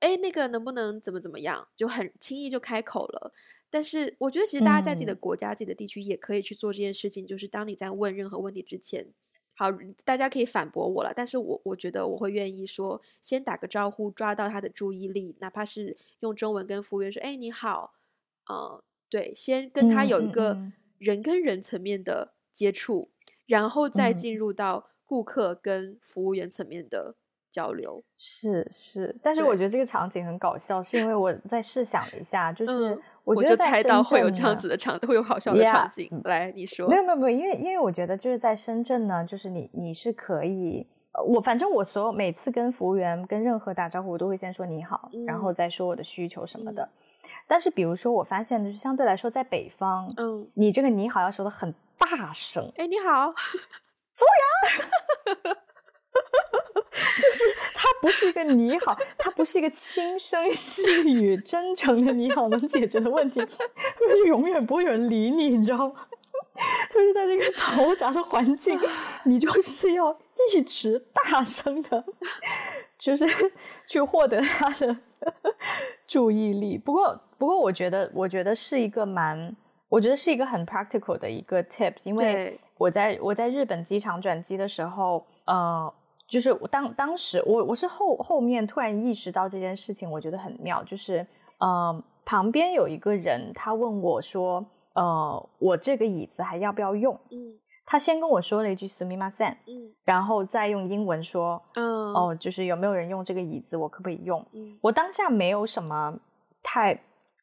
哎，那个能不能怎么怎么样，就很轻易就开口了。但是我觉得，其实大家在自己的国家、嗯、自己的地区也可以去做这件事情。就是当你在问任何问题之前，好，大家可以反驳我了。但是我我觉得我会愿意说，先打个招呼，抓到他的注意力，哪怕是用中文跟服务员说：“哎，你好。”呃，对，先跟他有一个人跟人层面的接触，嗯嗯嗯、然后再进入到顾客跟服务员层面的交流。是是，但是我觉得这个场景很搞笑，是因为我在试想了一下，就是。嗯我，我就猜到会有这样子的场，会有好笑的场景。Yeah, 来，你说。没有没有没有，因为因为我觉得就是在深圳呢，就是你你是可以，我反正我所有每次跟服务员跟任何打招呼，我都会先说你好，嗯、然后再说我的需求什么的。嗯、但是比如说我发现的就是相对来说在北方，嗯，你这个你好要说的很大声。哎，你好，服务员。<laughs> 就是它不是一个你好，它不是一个轻声细语、真诚的你好能解决的问题，就是永远不会有人理你，你知道吗？<laughs> 就是在这个嘈杂的环境，你就是要一直大声的，就是去获得他的注意力。不过，不过，我觉得，我觉得是一个蛮，我觉得是一个很 practical 的一个 tips，因为我在我在日本机场转机的时候，呃。就是我当当时我我是后后面突然意识到这件事情，我觉得很妙。就是呃，旁边有一个人，他问我说：“呃，我这个椅子还要不要用？”嗯，他先跟我说了一句“すみません”，嗯，然后再用英文说：“嗯，哦，就是有没有人用这个椅子，我可不可以用？”嗯，我当下没有什么太，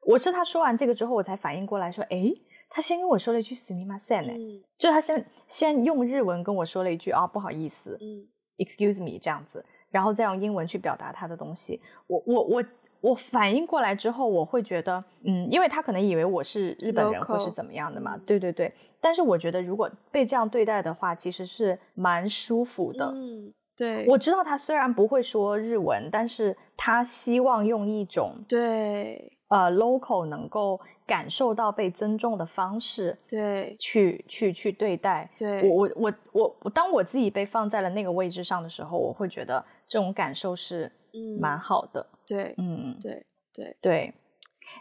我是他说完这个之后，我才反应过来说：“诶，他先跟我说了一句‘すみません’，嗯，就他先先用日文跟我说了一句‘啊，不好意思’，嗯。” Excuse me，这样子，然后再用英文去表达他的东西。我我我我反应过来之后，我会觉得，嗯，因为他可能以为我是日本人或是怎么样的嘛。Local. 对对对。但是我觉得，如果被这样对待的话，其实是蛮舒服的。嗯，对。我知道他虽然不会说日文，但是他希望用一种对 呃 local 能够。感受到被尊重的方式，对，去去去对待，对，我我我我我，当我自己被放在了那个位置上的时候，我会觉得这种感受是蛮好的，嗯、对，嗯，对对对。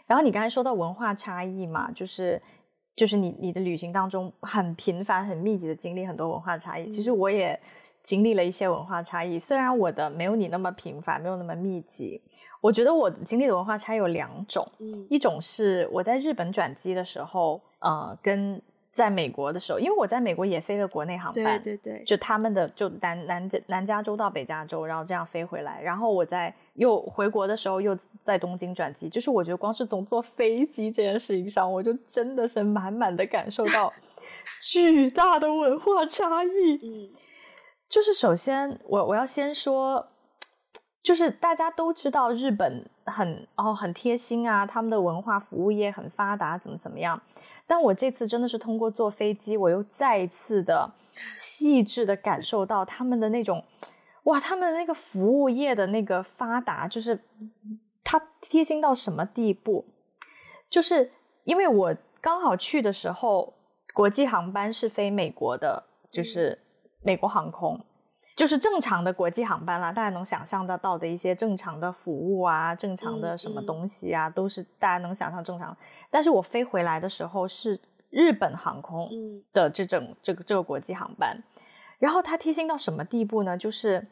然后你刚才说到文化差异嘛，就是就是你你的旅行当中很频繁、很密集的经历很多文化差异。嗯、其实我也经历了一些文化差异，虽然我的没有你那么频繁，没有那么密集。我觉得我经历的文化差有两种，嗯，一种是我在日本转机的时候，呃，跟在美国的时候，因为我在美国也飞了国内航班，对对对，就他们的就南南南加州到北加州，然后这样飞回来，然后我在又回国的时候又在东京转机，就是我觉得光是从坐飞机这件事情上，我就真的是满满的感受到 <laughs> 巨大的文化差异，嗯。就是首先我我要先说，就是大家都知道日本很哦很贴心啊，他们的文化服务业很发达，怎么怎么样。但我这次真的是通过坐飞机，我又再一次的细致的感受到他们的那种，哇，他们的那个服务业的那个发达，就是他贴心到什么地步？就是因为我刚好去的时候，国际航班是飞美国的，就是美国航空，就是正常的国际航班啦，大家能想象得到的一些正常的服务啊，正常的什么东西啊，都是大家能想象正常。但是我飞回来的时候是日本航空的这种这个这个国际航班，然后它贴心到什么地步呢？就是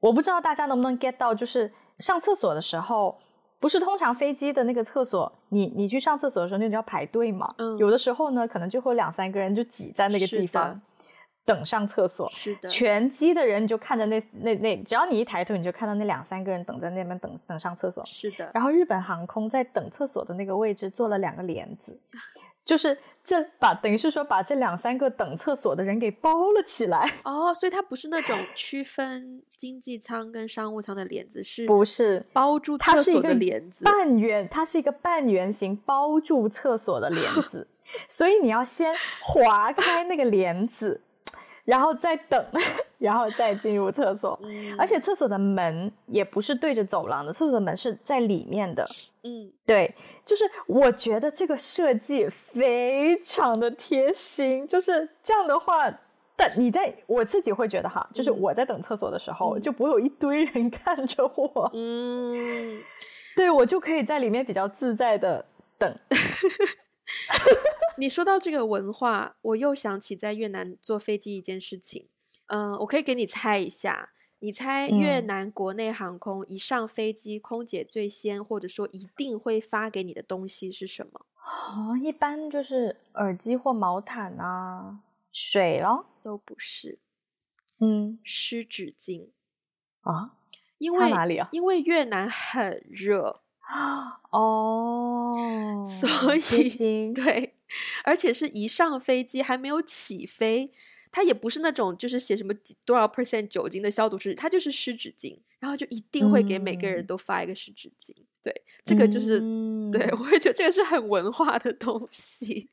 我不知道大家能不能 get 到，就是上厕所的时候，不是通常飞机的那个厕所，你你去上厕所的时候，那你要排队嘛？嗯，有的时候呢，可能就会有两三个人就挤在那个地方等上厕所。是的，全机的人你就看着那那那，只要你一抬头，你就看到那两三个人等在那边等等上厕所。是的，然后日本航空在等厕所的那个位置做了两个帘子。<laughs> 就是这把等于是说把这两三个等厕所的人给包了起来哦，所以它不是那种区分经济舱跟商务舱的帘子，是不是包住厕所的帘子？半圆，它是一个半圆形包住厕所的帘子，<laughs> 所以你要先划开那个帘子。然后再等，<laughs> 然后再进入厕所，嗯，而且厕所的门也不是对着走廊的，厕所的门是在里面的。嗯，对，就是我觉得这个设计非常的贴心，就是这样的话，但你在我自己会觉得哈，就是我在等厕所的时候，嗯，就不会有一堆人看着我。嗯，对，我就可以在里面比较自在的等。<laughs> <laughs> 你说到这个文化，我又想起在越南坐飞机一件事情。嗯、呃，我可以给你猜一下，你猜越南国内航空一上飞机，空姐最先或者说一定会发给你的东西是什么？哦，一般就是耳机或毛毯啊，水咯，都不是。嗯，湿纸巾啊？因为哪里啊？因为越南很热。<gasps> 哦，所以 <laughs> 对，而且是一上飞机还没有起飞，它也不是那种就是写什么多少 percent 酒精的消毒湿，它就是湿纸巾，然后就一定会给每个人都发一个湿纸巾。嗯、对，这个就是、嗯、对，我会觉得这个是很文化的东西。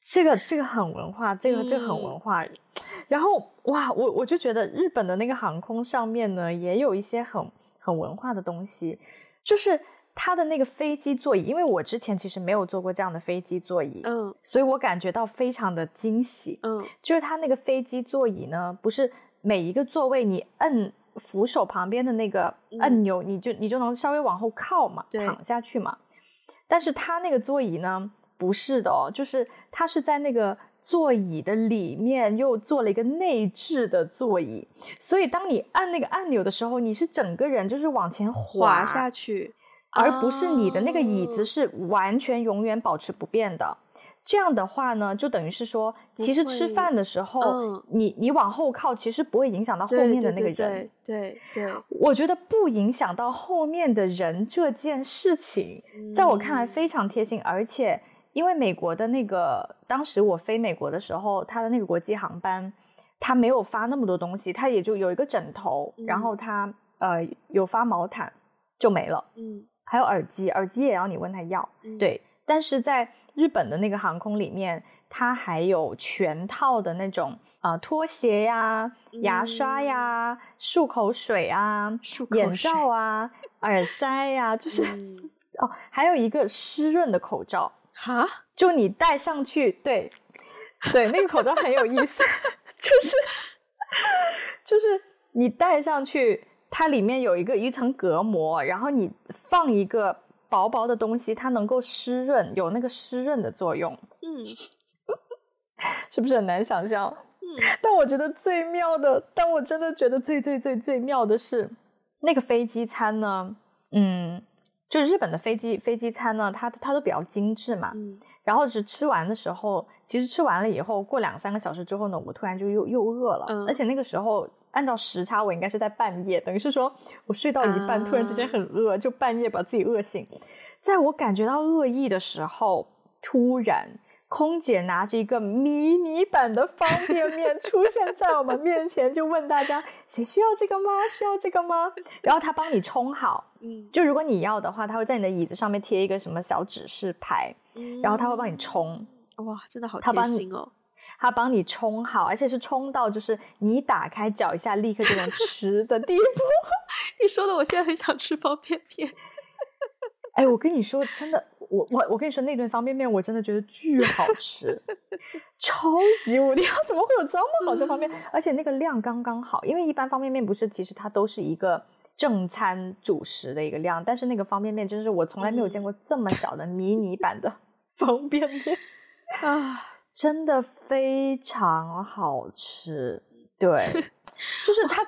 这个这个很文化，这个、嗯、这个很文化。然后哇，我我就觉得日本的那个航空上面呢，也有一些很很文化的东西，就是。他的那个飞机座椅，因为我之前其实没有坐过这样的飞机座椅，嗯，所以我感觉到非常的惊喜，嗯，就是他那个飞机座椅呢，不是每一个座位你摁扶手旁边的那个按钮，嗯，你就你就能稍微往后靠嘛，躺下去嘛，但是他那个座椅呢，不是的哦，就是他是在那个座椅的里面又做了一个内置的座椅，所以当你按那个按钮的时候，你是整个人就是往前滑，滑下去。而不是你的那个椅子是完全永远保持不变的，这样的话呢，就等于是说，其实吃饭的时候，嗯、你你往后靠，其实不会影响到后面的那个人。对对我觉得不影响到后面的人这件事情，在我看来非常贴心。而且，因为美国的那个，当时我飞美国的时候，他的那个国际航班，他没有发那么多东西，他也就有一个枕头，嗯、然后他呃有发毛毯，就没了。嗯。还有耳机，耳机也要你问他要，嗯、对。但是在日本的那个航空里面，它还有全套的那种啊、呃、拖鞋呀、牙刷呀、漱、嗯、口水啊、漱口水眼罩啊、耳塞呀，就 <laughs> 是、嗯、<laughs> 哦，还有一个湿润的口罩哈，就你戴上去，对对，那个口罩很有意思，<laughs> 就是就是你戴上去。它里面有一个一层隔膜，然后你放一个薄薄的东西，它能够湿润，有那个湿润的作用。嗯，<laughs> 是不是很难想象？嗯，<laughs> 但我觉得最妙的，但我真的觉得最最最最妙的是那个飞机餐呢。嗯，就是日本的飞机飞机餐呢，它它都比较精致嘛。嗯，然后是吃完的时候，其实吃完了以后，过两三个小时之后呢，我突然就又又饿了，嗯，而且那个时候。按照时差，我应该是在半夜，等于是说我睡到一半，突然之间很饿，就半夜把自己饿醒。在我感觉到饿意的时候，突然空姐拿着一个迷你版的方便面出现在我们面前，就问大家谁需要这个吗？需要这个吗？然后他帮你冲好，嗯，就如果你要的话，他会在你的椅子上面贴一个什么小指示牌，嗯、然后他会帮你冲。哇，真的好贴心哦！他帮你冲好，而且是冲到就是你打开搅一下，立刻就能吃的地步。<laughs> 你说的，我现在很想吃方便面。<laughs> 哎，我跟你说，真的。我我我跟你说，那顿方便面我真的觉得巨好吃，<laughs> 超级无敌！怎么会有这么好吃方便面？而且那个量刚刚好，因为一般方便面不是，其实它都是一个正餐主食的一个量，但是那个方便面真是我从来没有见过这么小的迷你版的方便面啊，真的非常好吃。对，<laughs> 就是它。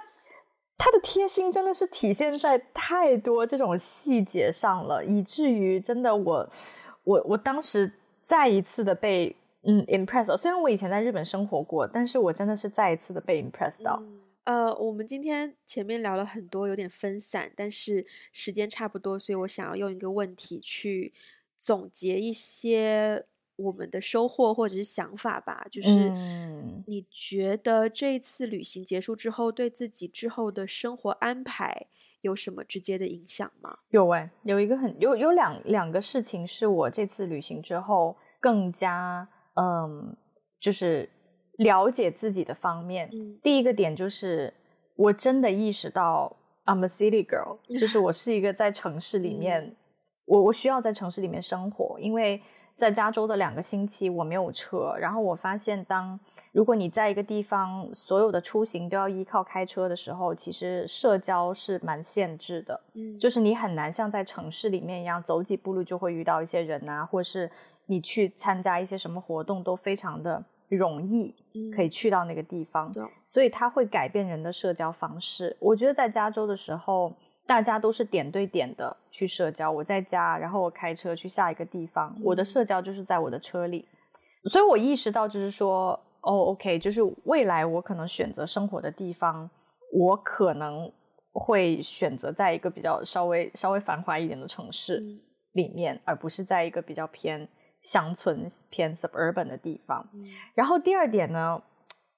他的贴心真的是体现在太多这种细节上了，以至于真的我我我当时再一次的被嗯 impressed。虽然我以前在日本生活过，但是我真的是再一次的被 impressed 到。呃，我们今天前面聊了很多，有点分散，但是时间差不多，所以我想要用一个问题去总结一些。我们的收获或者是想法吧，就是你觉得这一次旅行结束之后，对自己之后的生活安排有什么直接的影响吗？有哎，有一个很有有两两个事情是我这次旅行之后更加嗯，就是了解自己的方面。嗯，第一个点就是我真的意识到 I'm a city girl，就是我是一个在城市里面，嗯，我我需要在城市里面生活，因为。在加州的两个星期，我没有车。然后我发现，当如果你在一个地方，所有的出行都要依靠开车的时候，其实社交是蛮限制的。嗯，就是你很难像在城市里面一样，走几步路就会遇到一些人啊，或是你去参加一些什么活动都非常的容易，可以去到那个地方。嗯，所以它会改变人的社交方式。我觉得在加州的时候。大家都是点对点的去社交，我在家，然后我开车去下一个地方，我的社交就是在我的车里，所以我意识到就是说，哦，OK，就是未来我可能选择生活的地方，我可能会选择在一个比较稍微稍微繁华一点的城市里面，而不是在一个比较偏乡村、偏 suburban 的地方。然后第二点呢，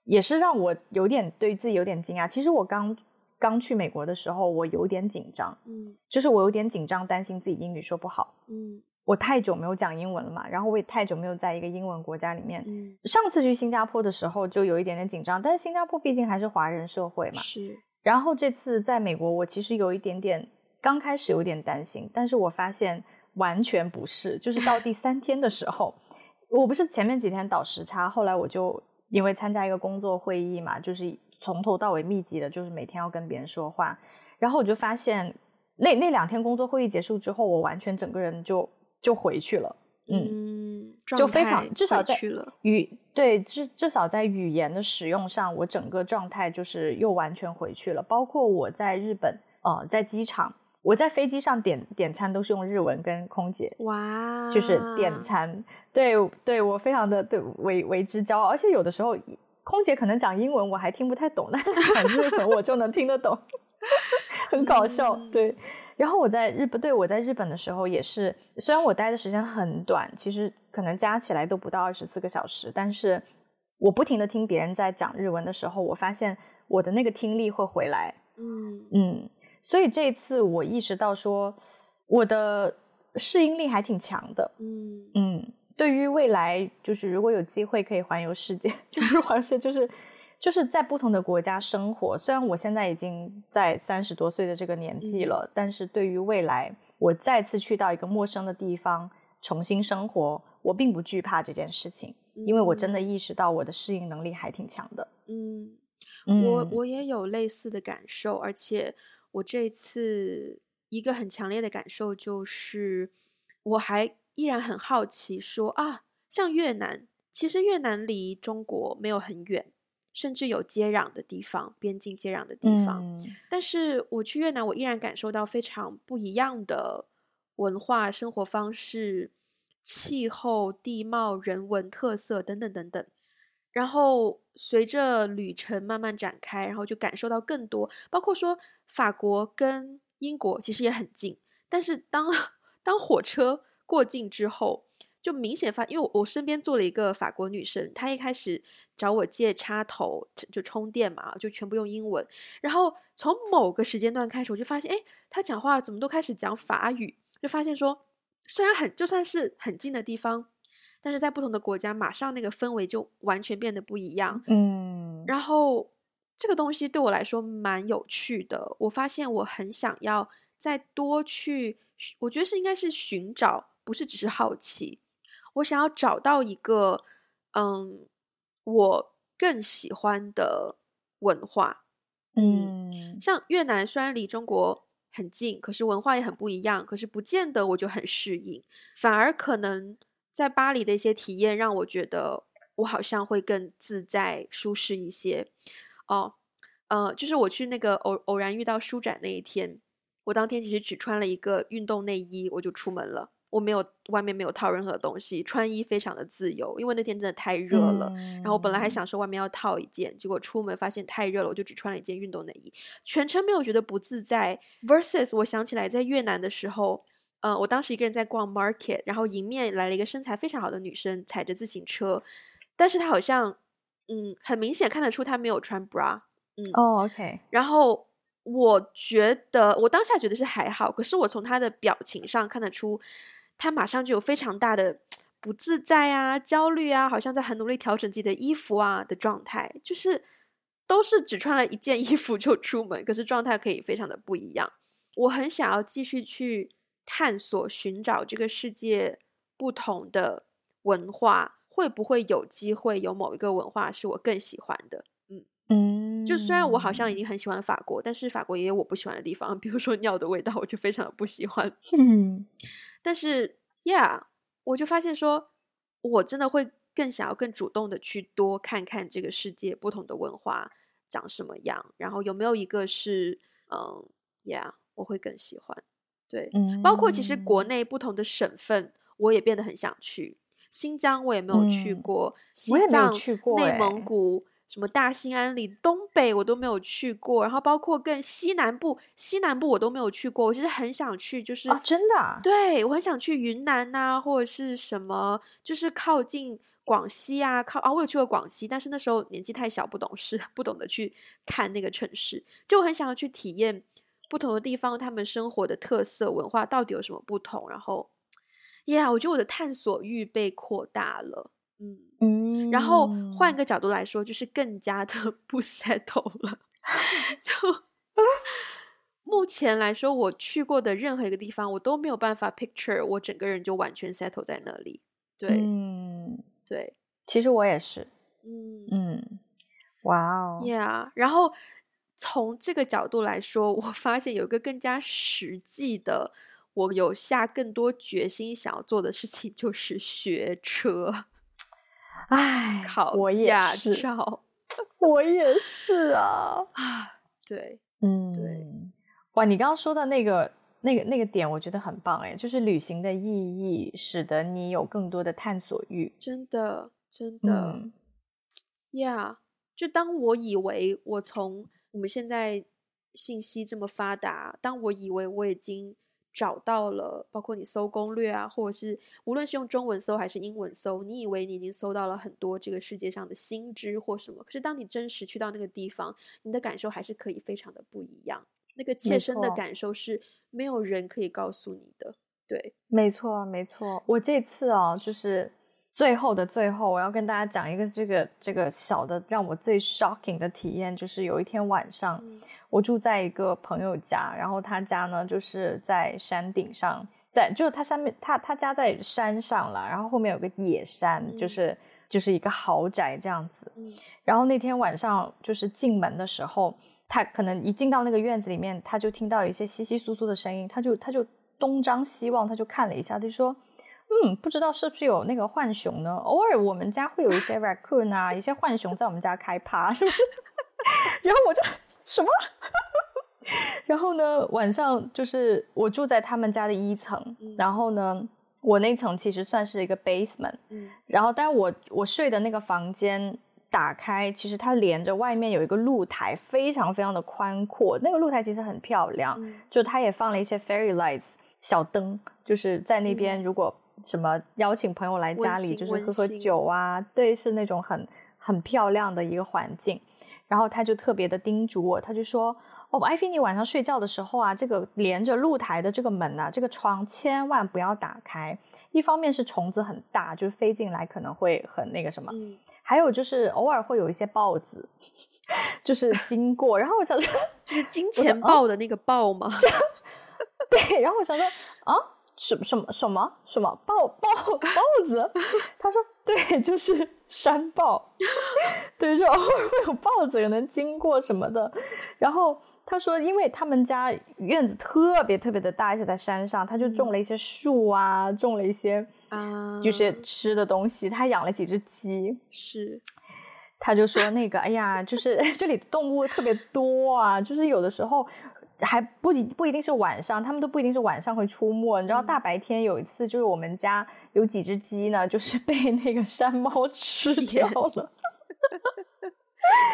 也是让我有点对自己有点惊讶，其实我刚。刚去美国的时候，我有点紧张，嗯，就是我有点紧张，担心自己英语说不好，嗯，我太久没有讲英文了嘛，然后我也太久没有在一个英文国家里面，嗯，上次去新加坡的时候就有一点点紧张，但是新加坡毕竟还是华人社会嘛，是，然后这次在美国，我其实有一点点，刚开始有点担心，但是我发现完全不是，就是到第 <laughs> 三天的时候，我不是前面几天倒时差，后来我就因为参加一个工作会议嘛，就是。从头到尾密集的，就是每天要跟别人说话，然后我就发现，那那两天工作会议结束之后，我完全整个人就就回去了，嗯，嗯就非常至少在语对至至少在语言的使用上，我整个状态就是又完全回去了。包括我在日本，呃，在机场，我在飞机上点点餐都是用日文跟空姐，哇，就是点餐，对对，我非常的对为为之骄傲，而且有的时候。空姐可能讲英文我还听不太懂，但是讲日文我就能听得懂，<laughs> 很搞笑。对，然后我在日本，对，我在日本的时候也是，虽然我待的时间很短，其实可能加起来都不到二十四个小时，但是我不停的听别人在讲日文的时候，我发现我的那个听力会回来。嗯嗯，所以这一次我意识到说，我的适应力还挺强的。嗯嗯。对于未来，就是如果有机会可以环游世界，<laughs> 就是环世，就是就是在不同的国家生活。虽然我现在已经在三十多岁的这个年纪了，嗯，但是对于未来，我再次去到一个陌生的地方重新生活，我并不惧怕这件事情，因为我真的意识到我的适应能力还挺强的。嗯，我我也有类似的感受，而且我这次一个很强烈的感受就是我还。依然很好奇说，说啊，像越南，其实越南离中国没有很远，甚至有接壤的地方，边境接壤的地方。嗯。但是我去越南，我依然感受到非常不一样的文化、生活方式、气候、地貌、人文特色等等等等。然后随着旅程慢慢展开，然后就感受到更多，包括说法国跟英国其实也很近，但是当 <laughs> 当火车过境之后，就明显发，因为我我身边坐了一个法国女生，她一开始找我借插头就充电嘛，就全部用英文。然后从某个时间段开始，我就发现，哎，她讲话怎么都开始讲法语，就发现说，虽然很就算是很近的地方，但是在不同的国家，马上那个氛围就完全变得不一样。嗯，然后这个东西对我来说蛮有趣的，我发现我很想要再多去，我觉得是应该是寻找，不是只是好奇。我想要找到一个，嗯，我更喜欢的文化，嗯，像越南虽然离中国很近，可是文化也很不一样，可是不见得我就很适应，反而可能在巴黎的一些体验让我觉得我好像会更自在舒适一些。哦，呃，就是我去那个偶偶然遇到书展那一天，我当天其实只穿了一个运动内衣，我就出门了。我没有外面没有套任何东西，穿衣非常的自由，因为那天真的太热了。嗯、然后我本来还想说外面要套一件，结果出门发现太热了，我就只穿了一件运动内衣，全程没有觉得不自在。Versus 我想起来在越南的时候，呃，我当时一个人在逛 market，然后迎面来了一个身材非常好的女生，踩着自行车，但是她好像，嗯，很明显看得出她没有穿 bra，嗯，哦、oh，OK，然后我觉得我当下觉得是还好，可是我从她的表情上看得出。他马上就有非常大的不自在啊、焦虑啊，好像在很努力调整自己的衣服啊的状态，就是都是只穿了一件 <laughs> 衣服就出门，可是状态可以非常的不一样。我很想要继续去探索、寻找这个世界不同的文化，会不会有机会有某一个文化是我更喜欢的？就虽然我好像已经很喜欢法国，但是法国也有我不喜欢的地方，比如说尿的味道，我就非常的不喜欢。嗯。但是，Yeah，我就发现说，我真的会更想要更主动的去多看看这个世界不同的文化长什么样，然后有没有一个是，嗯，Yeah，我会更喜欢。对，嗯，包括其实国内不同的省份，我也变得很想去。新疆我也没有去过，嗯，西藏、去过欸，内蒙古。什么大兴安岭、东北我都没有去过，然后包括更西南部，西南部我都没有去过。我其实很想去，就是啊，真的啊，对，我很想去云南呐、啊，或者是什么，就是靠近广西啊，靠啊，我有去过广西，但是那时候年纪太小，不懂事，不懂得去看那个城市，就很想要去体验不同的地方，他们生活的特色文化到底有什么不同。然后，<tsk> Yeah，我觉得我的探索欲被扩大了。嗯嗯，然后换一个角度来说，就是更加的 <laughs> 不 settle 了。就 <laughs> 目前来说，我去过的任何一个地方，我都没有办法 picture 我整个人就完全 settle 在那里。对，嗯，对，其实我也是。嗯嗯，哇哦，Yeah。然后从这个角度来说，我发现有一个更加实际的，我有下更多决心想要做的事情，就是学车。唉，考驾照，<laughs> 我也是啊。啊，对，嗯，对，哇，你刚刚说的那个、那个、那个点，我觉得很棒哎，就是旅行的意义，使得你有更多的探索欲，真的，真的，，yeah, 就当我以为我从我们现在信息这么发达，当我以为我已经。找到了，包括你搜攻略啊，或者是无论是用中文搜还是英文搜，你以为你已经搜到了很多这个世界上的新知或什么，可是当你真实去到那个地方，你的感受还是可以非常的不一样。那个切身的感受是没有人可以告诉你的。对，没错，没错。我这次啊，就是最后的最后，我要跟大家讲一个这个这个小的让我最 shocking 的体验，就是有一天晚上。嗯我住在一个朋友家，然后他家呢就是在山顶上，在就是他上面他他家在山上了，然后后面有个野山，嗯、就是就是一个豪宅这样子。嗯、然后那天晚上就是进门的时候，他可能一进到那个院子里面，他就听到一些窸窸窣窣的声音，他就他就东张西望，他就看了一下，他就说：“嗯，不知道是不是有那个浣熊呢？偶尔我们家会有一些 raccoon 啊，一些浣熊在我们家开趴。<laughs> ”然后我就。什么？<laughs> 然后呢？晚上就是我住在他们家的一层，嗯、然后呢，我那层其实算是一个 basement，嗯、然后但我我睡的那个房间打开，其实它连着外面有一个露台，非常非常的宽阔。那个露台其实很漂亮，嗯、就它也放了一些 fairy lights 小灯，就是在那边如果什么邀请朋友来家里，就是喝喝酒啊，对，是那种很很漂亮的一个环境。然后他就特别的叮嘱我，他就说：“哦，艾菲，你晚上睡觉的时候啊，这个连着露台的这个门啊，这个窗千万不要打开。一方面是虫子很大，就是飞进来可能会很那个什么，嗯、还有就是偶尔会有一些豹子，<laughs> 就是经过。然后我想说，就是金钱豹的那个豹吗？啊、<laughs> 对。然后我想说，啊，什么什么什么什么豹豹豹子？<laughs> 他说，对，就是。”山豹，<laughs> 对，就偶尔会有豹子可能经过什么的。然后他说，因为他们家院子特别特别的大，而且在山上，他就种了一些树啊，嗯、种了一些啊，就是吃的东西。他养了几只鸡，是。他就说那个，哎呀，就是 <laughs> 这里的动物特别多啊，就是有的时候。还不一不一定是晚上，他们都不一定是晚上会出没。你知道，大白天有一次，就是我们家有几只鸡呢，就是被那个山猫吃 <laughs> 掉了。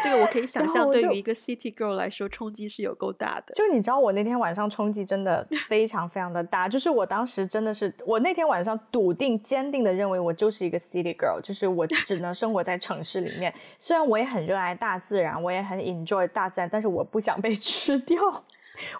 这个我可以 <laughs> 想象，对于一个 city girl 来说，冲击是有够大的。就你知道，我那天晚上冲击真的非常非常的大。就是我当时真的是，我那天晚上笃定坚定的认为，我就是一个 city girl，就是我只能生活在城市里面。虽然我也很热爱大自然，我也很 enjoy 大自然，但是我不想被吃掉。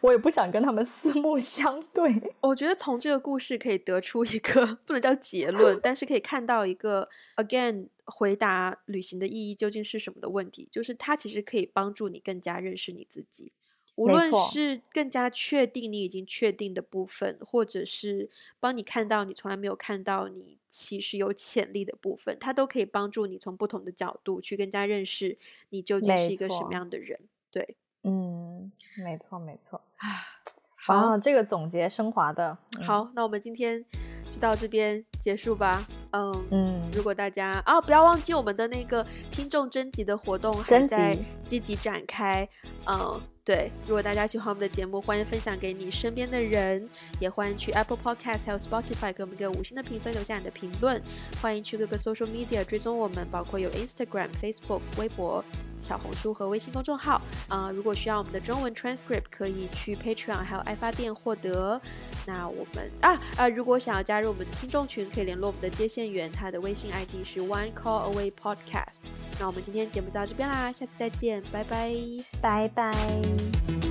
我也不想跟他们四目相对。我觉得从这个故事可以得出一个 <laughs> 不能叫结论，但是可以看到一个 again 回答旅行的意义究竟是什么的问题，就是它其实可以帮助你更加认识你自己，无论是更加确定你已经确定的部分，或者是帮你看到你从来没有看到你其实有潜力的部分，它都可以帮助你从不同的角度去更加认识你究竟是一个什么样的人。对。嗯，没错没错 <tsk> 啊，好，这个总结升华的、嗯、好，那我们今天就到这边结束吧。嗯嗯，如果大家啊，不要忘记我们的那个听众征集的活动还在积极展开。嗯。对，如果大家喜欢我们的节目，欢迎分享给你身边的人，也欢迎去 Apple Podcast 还有 Spotify 给我们一个五星的评分，留下你的评论。欢迎去各个 Social Media 追踪我们，包括有 Instagram、Facebook、微博、小红书和微信公众号。啊、呃，如果需要我们的中文 transcript，可以去 Patreon 还有爱发电获得。那我们啊啊、如果想要加入我们的听众群，可以联络我们的接线员，他的微信 ID 是 One Call Away Podcast。那我们今天节目就到这边啦，下次再见，拜拜，拜拜。